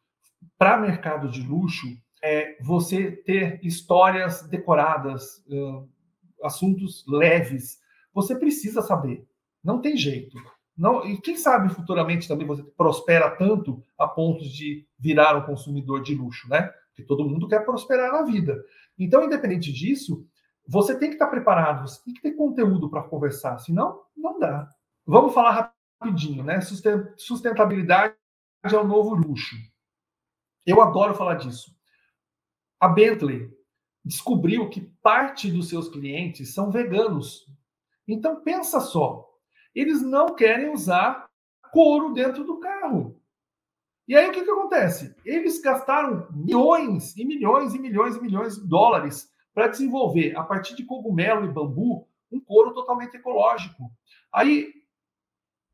para mercado de luxo, é, você ter histórias decoradas, uh, assuntos leves. Você precisa saber. Não tem jeito. Não, e quem sabe futuramente também você prospera tanto a ponto de virar um consumidor de luxo, né? Porque todo mundo quer prosperar na vida. Então, independente disso, você tem que estar preparado, você tem que ter conteúdo para conversar, senão não dá. Vamos falar rapidinho, né? Sustentabilidade é o novo luxo. Eu adoro falar disso. A Bentley descobriu que parte dos seus clientes são veganos. Então pensa só, eles não querem usar couro dentro do carro. E aí o que, que acontece? Eles gastaram milhões e milhões e milhões e milhões de dólares para desenvolver, a partir de cogumelo e bambu, um couro totalmente ecológico. Aí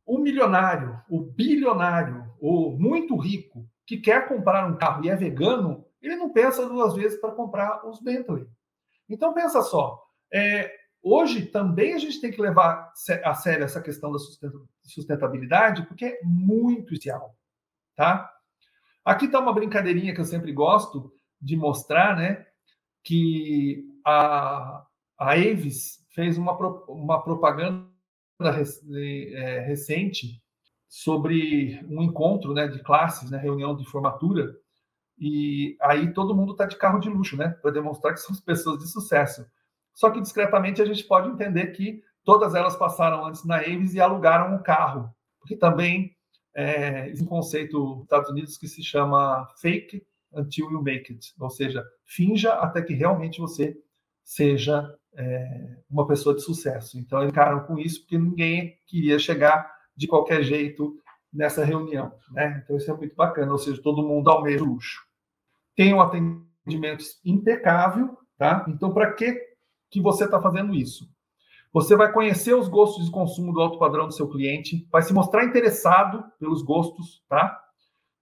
o milionário, o bilionário, o muito rico que quer comprar um carro e é vegano, ele não pensa duas vezes para comprar os Bentley. Então, pensa só, é, hoje também a gente tem que levar a sério essa questão da sustentabilidade, porque é muito especial, tá? Aqui está uma brincadeirinha que eu sempre gosto de mostrar, né? Que a, a Avis fez uma, uma propaganda é, recente sobre um encontro né, de classes, né, reunião de formatura, e aí todo mundo está de carro de luxo, né? Para demonstrar que são pessoas de sucesso. Só que discretamente a gente pode entender que todas elas passaram antes na Avis e alugaram um carro, porque também é, um conceito nos Estados Unidos que se chama fake until you make it, ou seja, finja até que realmente você seja é, uma pessoa de sucesso. Então, encaram com isso porque ninguém queria chegar de qualquer jeito nessa reunião. Né? Então, isso é muito bacana, ou seja, todo mundo almeja luxo. Tem um atendimento impecável, tá? Então, para que, que você está fazendo isso? Você vai conhecer os gostos de consumo do alto padrão do seu cliente, vai se mostrar interessado pelos gostos, tá?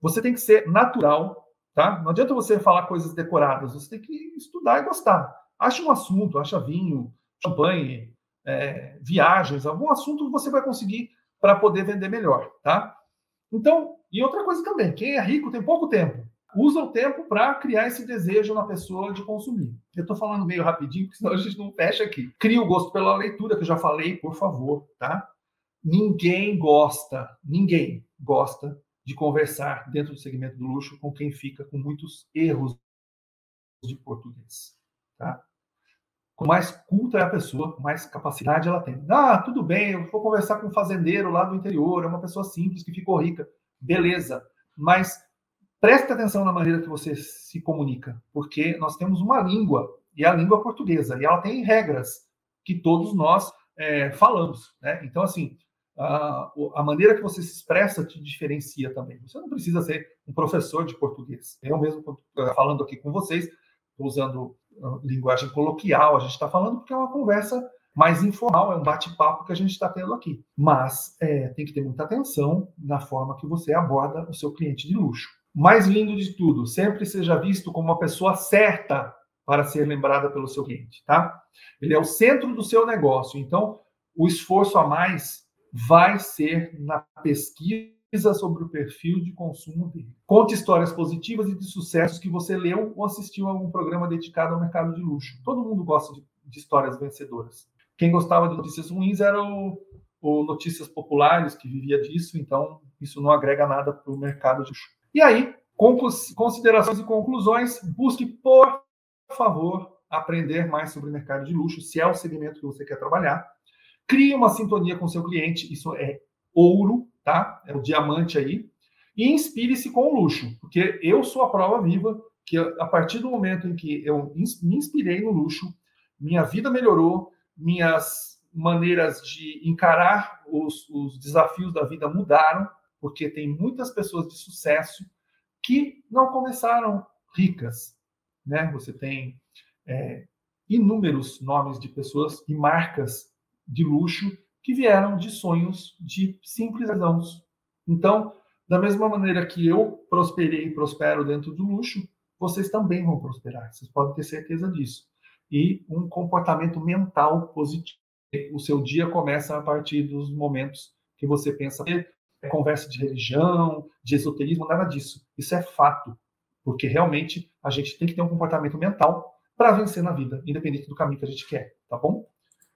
Você tem que ser natural, tá? Não adianta você falar coisas decoradas, você tem que estudar e gostar. Acha um assunto, acha vinho, champanhe, é, viagens, algum assunto você vai conseguir para poder vender melhor, tá? Então, e outra coisa também, quem é rico tem pouco tempo usa o tempo para criar esse desejo na pessoa de consumir. Eu estou falando meio rapidinho, porque senão a gente não fecha aqui. Cria o gosto pela leitura, que eu já falei, por favor, tá? Ninguém gosta, ninguém gosta de conversar dentro do segmento do luxo com quem fica com muitos erros de português, tá? Com mais culta é a pessoa, mais capacidade ela tem. Ah, tudo bem, eu vou conversar com um fazendeiro lá do interior, é uma pessoa simples que ficou rica. Beleza. Mas Preste atenção na maneira que você se comunica, porque nós temos uma língua, e é a língua portuguesa, e ela tem regras que todos nós é, falamos. Né? Então, assim, a, a, maneira que você se expressa te diferencia também. Você não precisa ser um professor de português. Eu mesmo, falando aqui com vocês, usando ah, linguagem coloquial, a gente está falando porque é uma conversa mais informal, é um bate-papo que a gente está tendo aqui. Mas é, tem que ter muita atenção na forma que você aborda o seu cliente de luxo mais lindo de tudo, sempre seja visto como uma pessoa certa para ser lembrada pelo seu cliente, tá? Ele é o centro do seu negócio, então o esforço a mais vai ser na pesquisa sobre o perfil de consumo dele. Conte histórias positivas e de sucessos que você leu ou assistiu a algum programa dedicado ao mercado de luxo. Todo mundo gosta de, de histórias vencedoras. Quem gostava de notícias ruins era o, o Notícias Populares, que vivia disso, então isso não agrega nada para o mercado de luxo. E aí, considerações e conclusões, busque, por favor, aprender mais sobre o mercado de luxo, se é o segmento que você quer trabalhar. Crie uma sintonia com seu cliente, isso é ouro, tá? É o diamante aí. E inspire-se com o luxo, porque eu sou a prova viva que a partir do momento em que eu me inspirei no luxo, minha vida melhorou, minhas maneiras de encarar os, os desafios da vida mudaram, porque tem muitas pessoas de sucesso que não começaram ricas. Né? Você tem é, inúmeros nomes de pessoas e marcas de luxo que vieram de sonhos de simples cidadãos. Então, da mesma maneira que eu prosperei e prospero dentro do luxo, vocês também vão prosperar. Vocês podem ter certeza disso. E um comportamento mental positivo. O seu dia começa a partir dos momentos que você pensa é conversa de religião, de esoterismo, nada disso. Isso é fato. Porque realmente a gente tem que ter um comportamento mental para vencer na vida, independente do caminho que a gente quer, tá bom?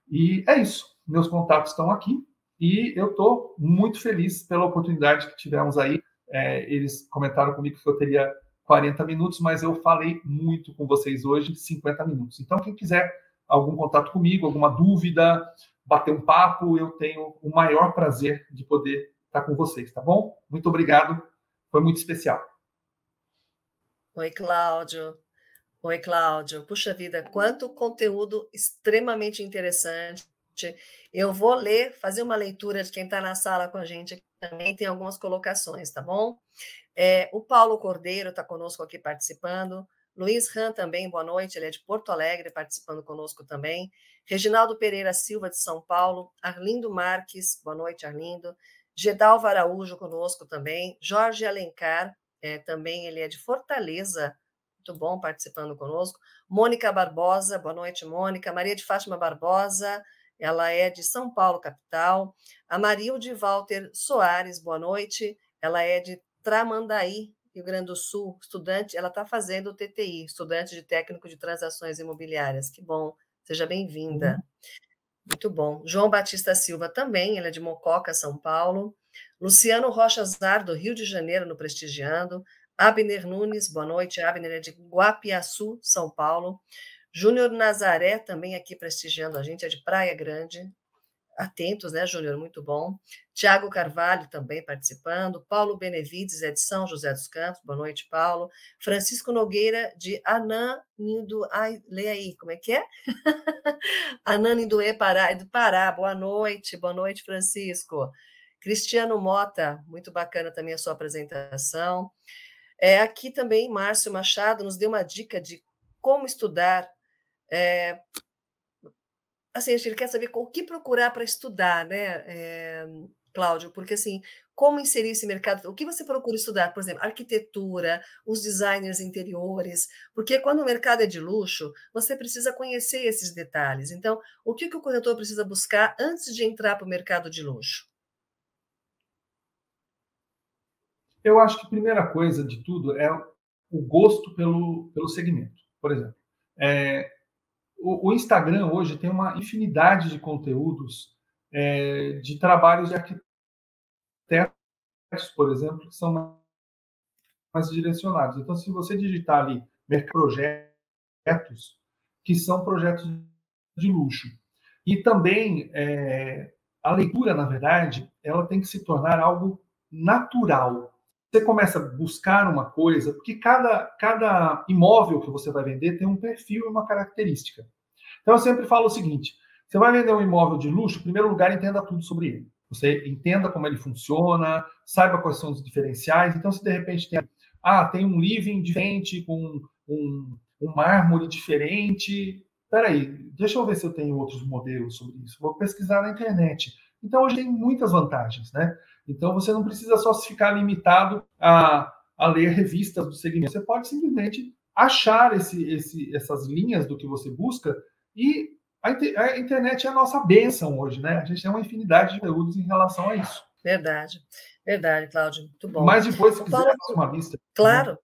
E é isso. Meus contatos estão aqui e eu estou muito feliz pela oportunidade que tivemos aí. É, eles comentaram comigo que eu teria 40 minutos, mas eu falei muito com vocês hoje, 50 minutos. Então, quem quiser algum contato comigo, alguma dúvida, bater um papo, eu tenho o maior prazer de poder estar com vocês, tá bom? Muito obrigado, foi muito especial. Oi, Cláudio. Oi, Cláudio. Puxa vida, quanto conteúdo extremamente interessante. Eu vou ler, fazer uma leitura de quem está na sala com a gente também, tem algumas colocações, tá bom? É, o Paulo Cordeiro está conosco aqui participando. Luiz Ram também, boa noite, ele é de Porto Alegre, participando conosco também. Reginaldo Pereira Silva, de São Paulo. Arlindo Marques, boa noite, Arlindo. Gedalva Araújo conosco também, Jorge Alencar, é, também ele é de Fortaleza, muito bom participando conosco. Mônica Barbosa, boa noite, Mônica. Maria de Fátima Barbosa, ela é de São Paulo, capital. A Marilde Walter Soares, boa noite. Ela é de Tramandaí, Rio Grande do Sul, estudante, ela está fazendo o TTI, estudante de técnico de transações imobiliárias. Que bom, seja bem-vinda. Uhum. Muito bom. João Batista Silva também, ele é de Mococa, São Paulo. Luciano Rocha Zar, do Rio de Janeiro, no Prestigiando. Abner Nunes, boa noite. Abner é de Guapiaçu, São Paulo. Júnior Nazaré, também aqui prestigiando a gente, é de Praia Grande. Atentos, né, Júnior? Muito bom. Tiago Carvalho também participando. Paulo Benevides é de São José dos Campos. Boa noite, Paulo. Francisco Nogueira, de Ananinduê. Ai, lê aí, como é que é? <laughs> Ananinduê, Pará, do Pará. Boa noite, boa noite, Francisco. Cristiano Mota, muito bacana também a sua apresentação. É, aqui também, Márcio Machado nos deu uma dica de como estudar. É, assim, a gente quer saber o que procurar para estudar, né, é, Cláudio? Porque, assim, como inserir esse mercado? O que você procura estudar? Por exemplo, arquitetura, os designers interiores, porque quando o mercado é de luxo, você precisa conhecer esses detalhes. Então, o que, que o corretor precisa buscar antes de entrar para o mercado de luxo? Eu acho que a primeira coisa de tudo é o gosto pelo, pelo segmento. Por exemplo, é, o, o, Instagram hoje tem uma infinidade de conteúdos é, de trabalhos de arquitetos, por exemplo, que são mais direcionados. Então, se você digitar ali projetos, que são projetos de luxo. E também é, a leitura, na verdade, ela tem que se tornar algo natural você começa a buscar uma coisa, porque cada, cada imóvel que você vai vender tem um perfil e uma característica. Então, eu sempre falo o seguinte: você vai vender um imóvel de luxo, em primeiro lugar, entenda tudo sobre ele. Você entenda como ele funciona, saiba quais são os diferenciais. Então, se de repente tem, ah, tem um living diferente, com um, um mármore diferente. Peraí, deixa eu ver se eu tenho outros modelos sobre isso. Vou pesquisar na internet. Então, hoje tem muitas vantagens, né? Então, você não precisa só ficar limitado a, a ler revistas do segmento. Você pode simplesmente achar esse, esse, essas linhas do que você busca e a, a, internet é a nossa bênção hoje, né? A gente tem uma infinidade de conteúdos em relação a isso. Verdade, verdade, Cláudio, muito bom. Mas depois, se quiser, faça uma lista. Claro, né?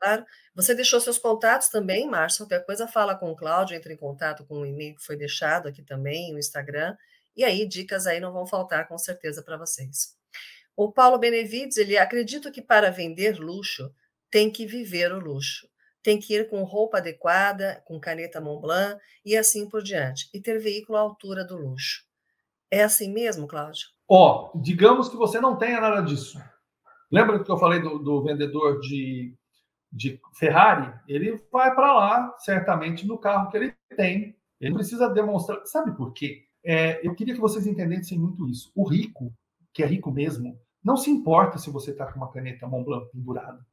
claro. Você deixou seus contatos também, Márcio? Qualquer coisa, fala com o Cláudio, entre em contato com o e-mail que foi deixado aqui também, o Instagram. E aí, dicas aí não vão faltar, com certeza, para vocês. O Paulo Benevides, ele acredita que para vender luxo, tem que viver o luxo. Tem que ir com roupa adequada, com caneta Montblanc e assim por diante. E ter veículo à altura do luxo. É assim mesmo, Cláudio? Ó, oh, digamos que você não tenha nada disso. Lembra que eu falei do, do vendedor de, de Ferrari? Ele vai para lá, certamente, no carro que ele tem. Ele precisa demonstrar. Sabe por quê? É, eu queria que vocês entendessem muito isso. O rico, que é rico mesmo, não se importa se você está com uma caneta Montblanc pendurada.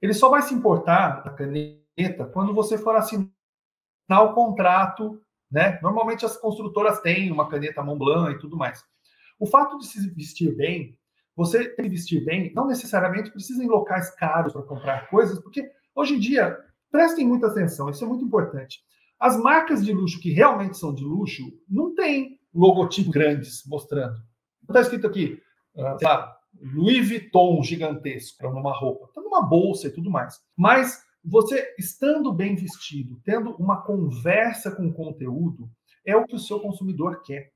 Ele só vai se importar da caneta quando você for assinar o contrato, né? Normalmente as construtoras têm uma caneta Montblanc e tudo mais. O fato de se vestir bem, você que vestir bem, não necessariamente precisa em locais caros para comprar coisas, porque hoje em dia, prestem muita atenção, isso é muito importante. As marcas de luxo que realmente são de luxo não têm logotipos grandes mostrando. Está escrito aqui, uh, sei lá, Louis Vuitton gigantesco numa roupa, está numa bolsa e tudo mais. Mas você estando bem vestido, tendo uma conversa com conteúdo, é o que o seu consumidor quer.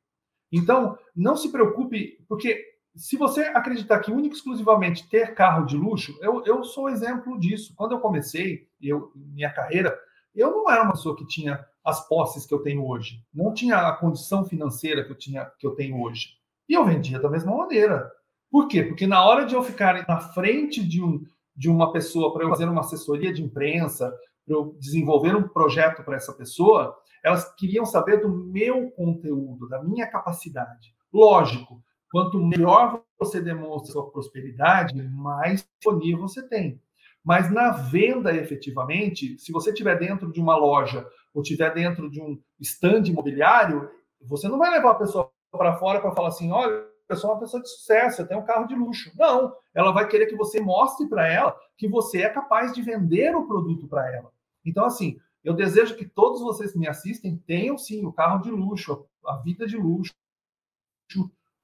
Então, não se preocupe, porque se você acreditar que único exclusivamente ter carro de luxo, eu, eu sou exemplo disso. Quando eu comecei eu, minha carreira, eu não era uma pessoa que tinha as posses que eu tenho hoje, não tinha a condição financeira que eu tinha que eu tenho hoje. E eu vendia da mesma maneira. Por quê? Porque na hora de eu ficar na frente de, um, de uma pessoa para eu fazer uma assessoria de imprensa, para eu desenvolver um projeto para essa pessoa, elas queriam saber do meu conteúdo, da minha capacidade. Lógico, quanto melhor você demonstra sua prosperidade, mais disponível você tem. Mas na venda, efetivamente, se você estiver dentro de uma loja ou estiver dentro de um stand imobiliário, você não vai levar a pessoa para fora para falar assim: olha, eu sou uma pessoa de sucesso, eu tenho um carro de luxo. Não, ela vai querer que você mostre para ela que você é capaz de vender o produto para ela. Então, assim, eu desejo que todos vocês que me assistem tenham sim o carro de luxo, a vida de luxo,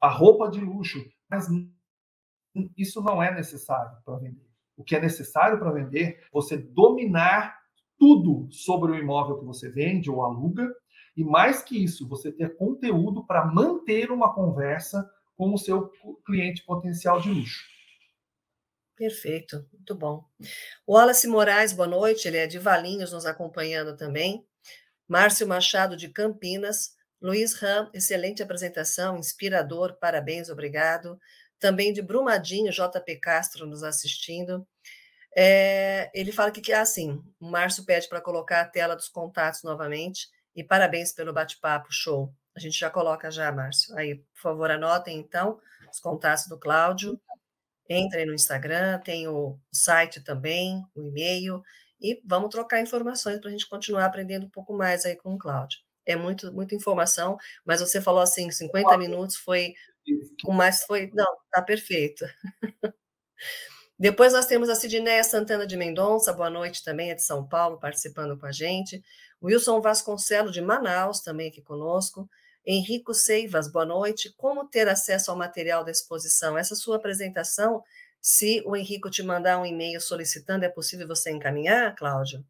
a roupa de luxo, mas isso não é necessário para vender. O que é necessário para vender você dominar tudo sobre o imóvel que você vende ou aluga, e mais que isso, você ter conteúdo para manter uma conversa com o seu cliente potencial de luxo. Perfeito, muito bom. Wallace Moraes, boa noite, ele é de Valinhos, nos acompanhando também. Márcio Machado, de Campinas. Luiz Ram, excelente apresentação, inspirador, parabéns, obrigado. Também de Brumadinho, JP Castro nos assistindo. É, ele fala que, assim, o Márcio pede para colocar a tela dos contatos novamente, e parabéns pelo bate-papo, show. A gente já coloca já, Márcio. Aí, por favor, anotem, então, os contatos do Cláudio. Entrem no Instagram, tem o site também, o e-mail, e vamos trocar informações para a gente continuar aprendendo um pouco mais aí com o Cláudio. É muito, muita informação, mas você falou assim, 50 minutos foi mais foi. Não, tá perfeito. Depois nós temos a Sidneia Santana de Mendonça, boa noite também, é de São Paulo, participando com a gente. Wilson Vasconcelos de Manaus, também aqui conosco. Henrico Seivas, boa noite. Como ter acesso ao material da exposição? Essa sua apresentação, se o Henrico te mandar um e-mail solicitando, é possível você encaminhar, Cláudio?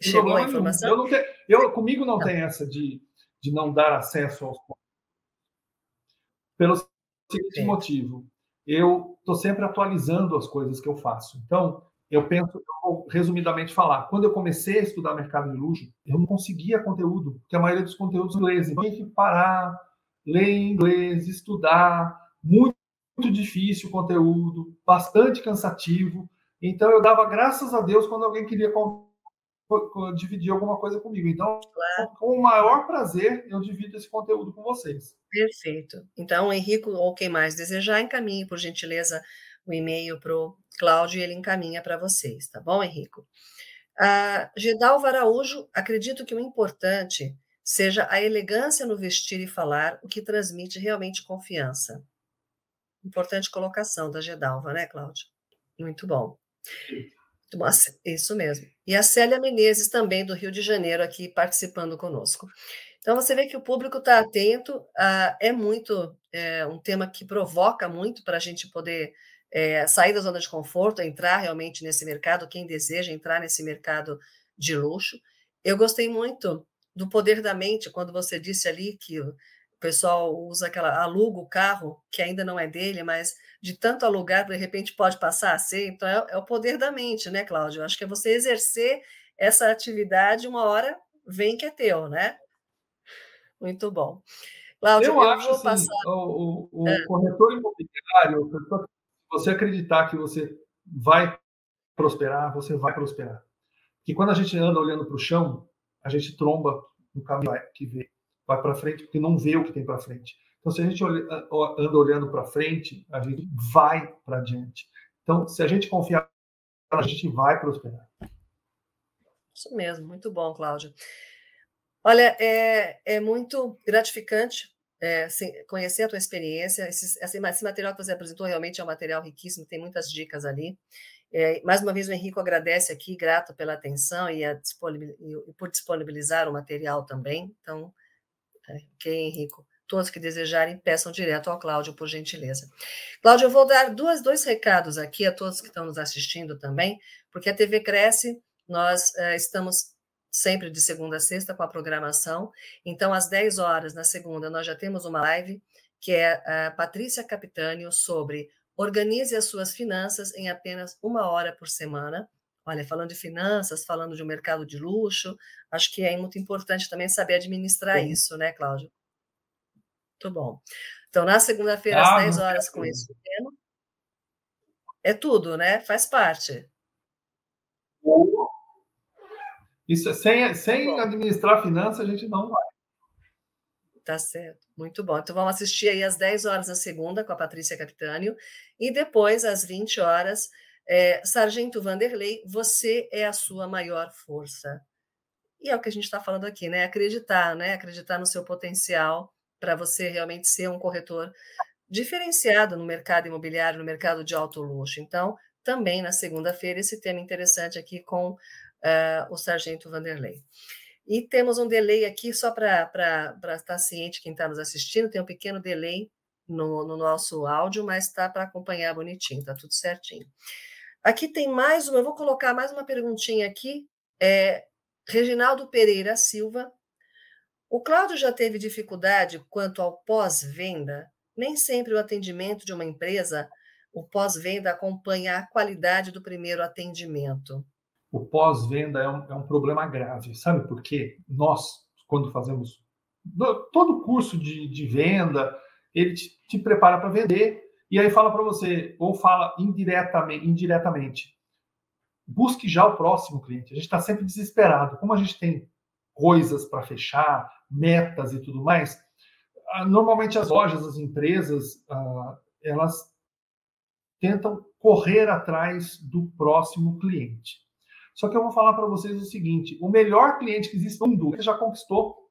Chegou a informação? Eu não eu, comigo não, não, tem essa de, de não dar acesso aos pelo seguinte motivo, eu estou sempre atualizando as coisas que eu faço. Então, eu penso, eu vou resumidamente falar, quando eu comecei a estudar mercado de luxo, eu não conseguia conteúdo, porque a maioria dos conteúdos em inglês, então eu tinha que parar, ler em inglês, estudar, muito, muito difícil o conteúdo, bastante cansativo. Então eu dava graças a Deus quando alguém queria dividir alguma coisa comigo. Então, claro. com o maior prazer, eu divido esse conteúdo com vocês. Perfeito. Então, Henrico, ou quem mais desejar, encaminhe, por gentileza, o e-mail para o Cláudio e ele encaminha para vocês, tá bom, Henrico? Uh, Gedalva Araújo, acredito que o importante seja a elegância no vestir e falar, o que transmite realmente confiança. Importante colocação da Gedalva, né, Cláudio? Muito bom. Isso mesmo. E a Célia Menezes, também do Rio de Janeiro, aqui participando conosco. Então, você vê que o público está atento, é muito, é um tema que provoca muito para a gente poder é, sair da zona de conforto, entrar realmente nesse mercado, quem deseja entrar nesse mercado de luxo. Eu gostei muito do poder da mente, quando você disse ali que o pessoal usa aquela, aluga o carro, que ainda não é dele, mas de tanto alugar, de repente pode passar a ser. Então, é, é o poder da mente, né, Cláudio? Eu acho que é você exercer essa atividade, uma hora vem que é teu, né? Muito bom. Cláudio, eu, eu acho assim, passar... o, o, o é. corretor imobiliário, corretor você acreditar que você vai prosperar, você vai prosperar. Que quando a gente anda olhando para o chão, a gente tromba no caminho que vê, vai para frente, porque não vê o que tem para frente. Então, se a gente anda olhando para frente, a gente vai para diante. Então, se a gente confiar, a gente vai prosperar. Isso mesmo, muito bom, Cláudio. Olha, é, é muito gratificante é, conhecer a tua experiência. Esse, esse, material que você apresentou realmente é um material riquíssimo, tem muitas dicas ali. É, mais uma vez, o Henrico agradece aqui, grato pela atenção e, e por disponibilizar o material também. Então, ok, Henrico. Todos que desejarem, peçam direto ao Cláudio, por gentileza. Cláudio, eu vou dar duas, dois recados aqui a todos que estão nos assistindo também, porque a TV Cresce, nós uh, estamos sempre de segunda a sexta com a programação. Então, às 10 horas na segunda, nós já temos uma live que é a Patrícia Capitânio sobre organize as suas finanças em apenas uma hora por semana. Olha, falando de finanças, falando de um mercado de luxo, acho que é muito importante também saber administrar Sim. isso, né, Cláudio? Muito bom. Então, na segunda-feira, ah, às 10 horas, com esse tema. É tudo, né? Faz parte. Isso, sem, sem administrar finanças, a gente não vai. Tá certo, muito bom. Então vamos assistir aí às 10 horas na segunda com a Patrícia Capitânio e depois às 20 horas, é, Sargento Vanderlei, você é a sua maior força. E é o que a gente está falando aqui, né? Acreditar, né? Acreditar no seu potencial para você realmente ser um corretor diferenciado no mercado imobiliário, no mercado de alto luxo. Então, também na segunda-feira, esse tema interessante aqui com uh, o Sargento Vanderlei. E temos um delay aqui, só para estar ciente quem está nos assistindo, tem um pequeno delay no, no nosso áudio, mas está para acompanhar bonitinho, está tudo certinho. Aqui tem mais uma, eu vou colocar mais uma perguntinha aqui. É, Reginaldo Pereira Silva. O Cláudio já teve dificuldade quanto ao pós-venda? Nem sempre o atendimento de uma empresa, o pós-venda acompanha a qualidade do primeiro atendimento o pós-venda é, um, é um problema grave. Sabe por quê? Nós, quando fazemos todo curso de, de venda, ele te, te prepara para vender, e aí fala para você, ou fala indiretamente, indiretamente, busque já o próximo cliente. A gente está sempre desesperado. Como a gente tem coisas para fechar, metas e tudo mais, normalmente as lojas, as empresas, elas tentam correr atrás do próximo cliente. Só que eu vou falar para vocês o seguinte: o melhor cliente que existe no mundo, você já conquistou.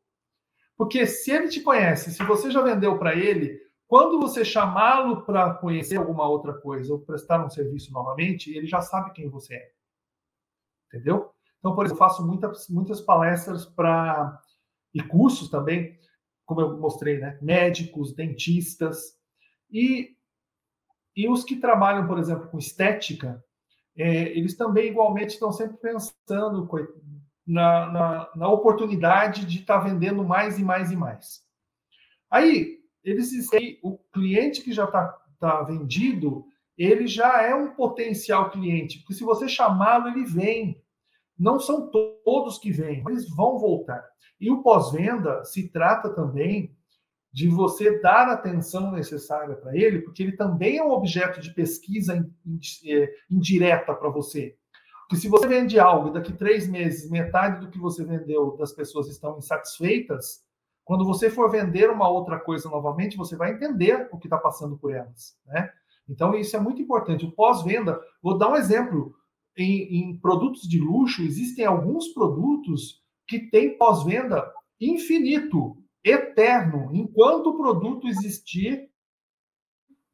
Porque se ele te conhece, se você já vendeu para ele, quando você chamá-lo para conhecer alguma outra coisa ou prestar um serviço novamente, ele já sabe quem você é. Entendeu? Então, por exemplo, eu faço muitas, muitas palestras para e cursos também, como eu mostrei, né? Médicos, dentistas e e os que trabalham, por exemplo, com estética, é, eles também igualmente estão sempre pensando na, na, na oportunidade de estar tá vendendo mais e mais e mais. Aí, eles dizem o cliente que já está tá vendido, ele já é um potencial cliente, porque se você chamá-lo, ele vem. Não são todos que vêm, eles vão voltar. E o pós-venda se trata também de você dar a atenção necessária para ele, porque ele também é um objeto de pesquisa é, indireta para você. Porque se você vende algo e daqui três meses metade do que você vendeu das pessoas estão insatisfeitas, quando você for vender uma outra coisa novamente, você vai entender o que está passando por elas, né? Então isso é muito importante. O pós-venda, vou dar um exemplo. Em, em produtos de luxo existem alguns produtos que têm pós-venda infinito eterno. Enquanto o produto existir,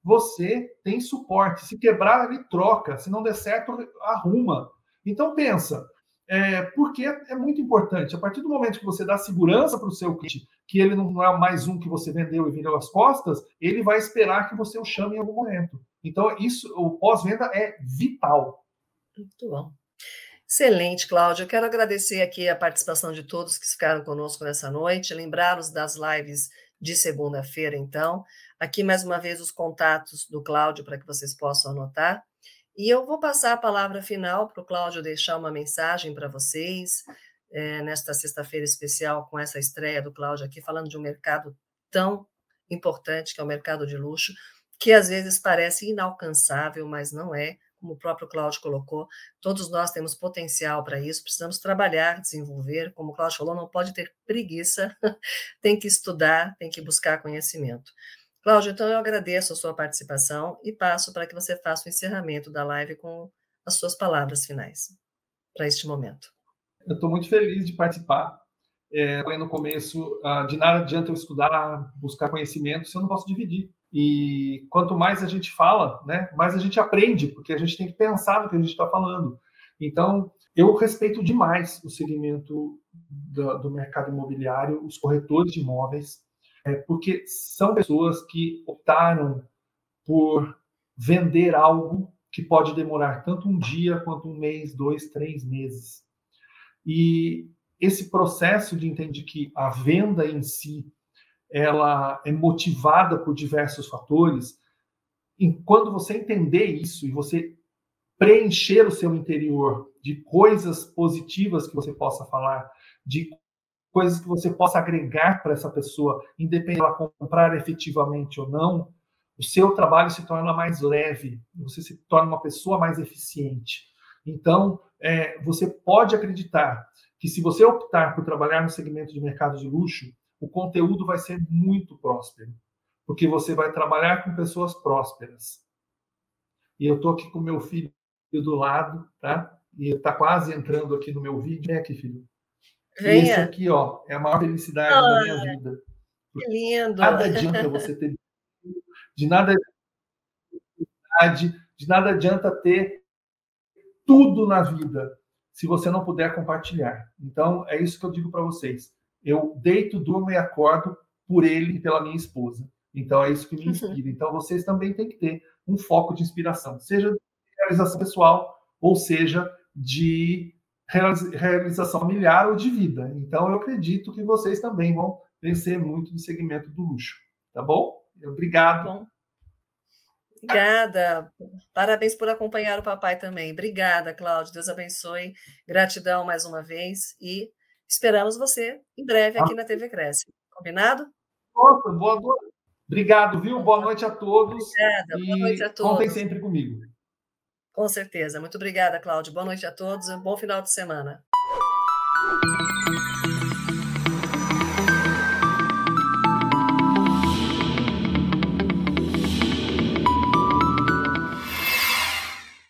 você tem suporte. Se quebrar, ele troca. Se não der certo, arruma. Então pensa, é, porque é muito importante. A partir do momento que você dá segurança para o seu cliente, que ele não é mais um que você vendeu e virou as costas, ele vai esperar que você o chame em algum momento. Então isso, o pós-venda é vital. Muito bom. Excelente, Cláudia. Eu quero agradecer aqui a participação de todos que ficaram conosco nessa noite, lembrá-los das lives de segunda-feira, então. Aqui, mais uma vez, os contatos do Cláudio para que vocês possam anotar. E eu vou passar a palavra final para o Cláudio deixar uma mensagem para vocês, é, nesta sexta-feira especial, com essa estreia do Cláudio aqui, falando de um mercado tão importante, que é o mercado de luxo, que às vezes parece inalcançável, mas não é como o próprio Cláudio colocou, todos nós temos potencial para isso, precisamos trabalhar, desenvolver, como o Cláudio falou, não pode ter preguiça, <laughs> tem que estudar, tem que buscar conhecimento. Cláudio, então eu agradeço a sua participação e passo para que você faça o encerramento da live com as suas palavras finais para este momento. Eu estou muito feliz de participar. É, no começo, ah, de nada adianta eu estudar, buscar conhecimento se eu não posso dividir. E quanto mais a gente fala, né, mais a gente aprende, porque a gente tem que pensar no que a gente está falando. Então, eu respeito demais o segmento do, do mercado imobiliário, os corretores de imóveis, é, porque são pessoas que optaram por vender algo que pode demorar tanto um dia quanto um mês, dois, três meses. E esse processo de entender que a venda em si ela é motivada por diversos fatores. E quando você entender isso e você preencher o seu interior de coisas positivas que você possa falar, de coisas que você possa agregar para essa pessoa, independente dela comprar efetivamente ou não, o seu trabalho se torna mais leve, você se torna uma pessoa mais eficiente. Então, é, você pode acreditar que se você optar por trabalhar no segmento de mercado de luxo, o conteúdo vai ser muito próspero, porque você vai trabalhar com pessoas prósperas. E eu estou aqui com meu filho do lado, tá? E está quase entrando aqui no meu vídeo. Vem aqui, filho. Venha. Esse aqui, ó, é a maior felicidade da minha vida. Que lindo! Nada adianta você ter de nada de nada adianta ter tudo na vida se você não puder compartilhar. Então, é isso que eu digo para vocês eu deito, durmo e acordo por ele e pela minha esposa. Então é isso que me uhum. inspira. Então vocês também têm que ter um foco de inspiração, seja de realização pessoal ou seja de realização familiar ou de vida. Então eu acredito que vocês também vão vencer muito no segmento do luxo, tá bom? Obrigado. Bom. Obrigada. Parabéns por acompanhar o papai também. Obrigada, Cláudio. Deus abençoe. Gratidão mais uma vez e Esperamos você em breve aqui na TV Cresce. Combinado? Nossa, boa noite. Obrigado, viu? Boa noite a todos. Obrigada, boa noite a todos. Contem sempre comigo. Com certeza. Muito obrigada, Cláudio. Boa noite a todos. Um bom final de semana.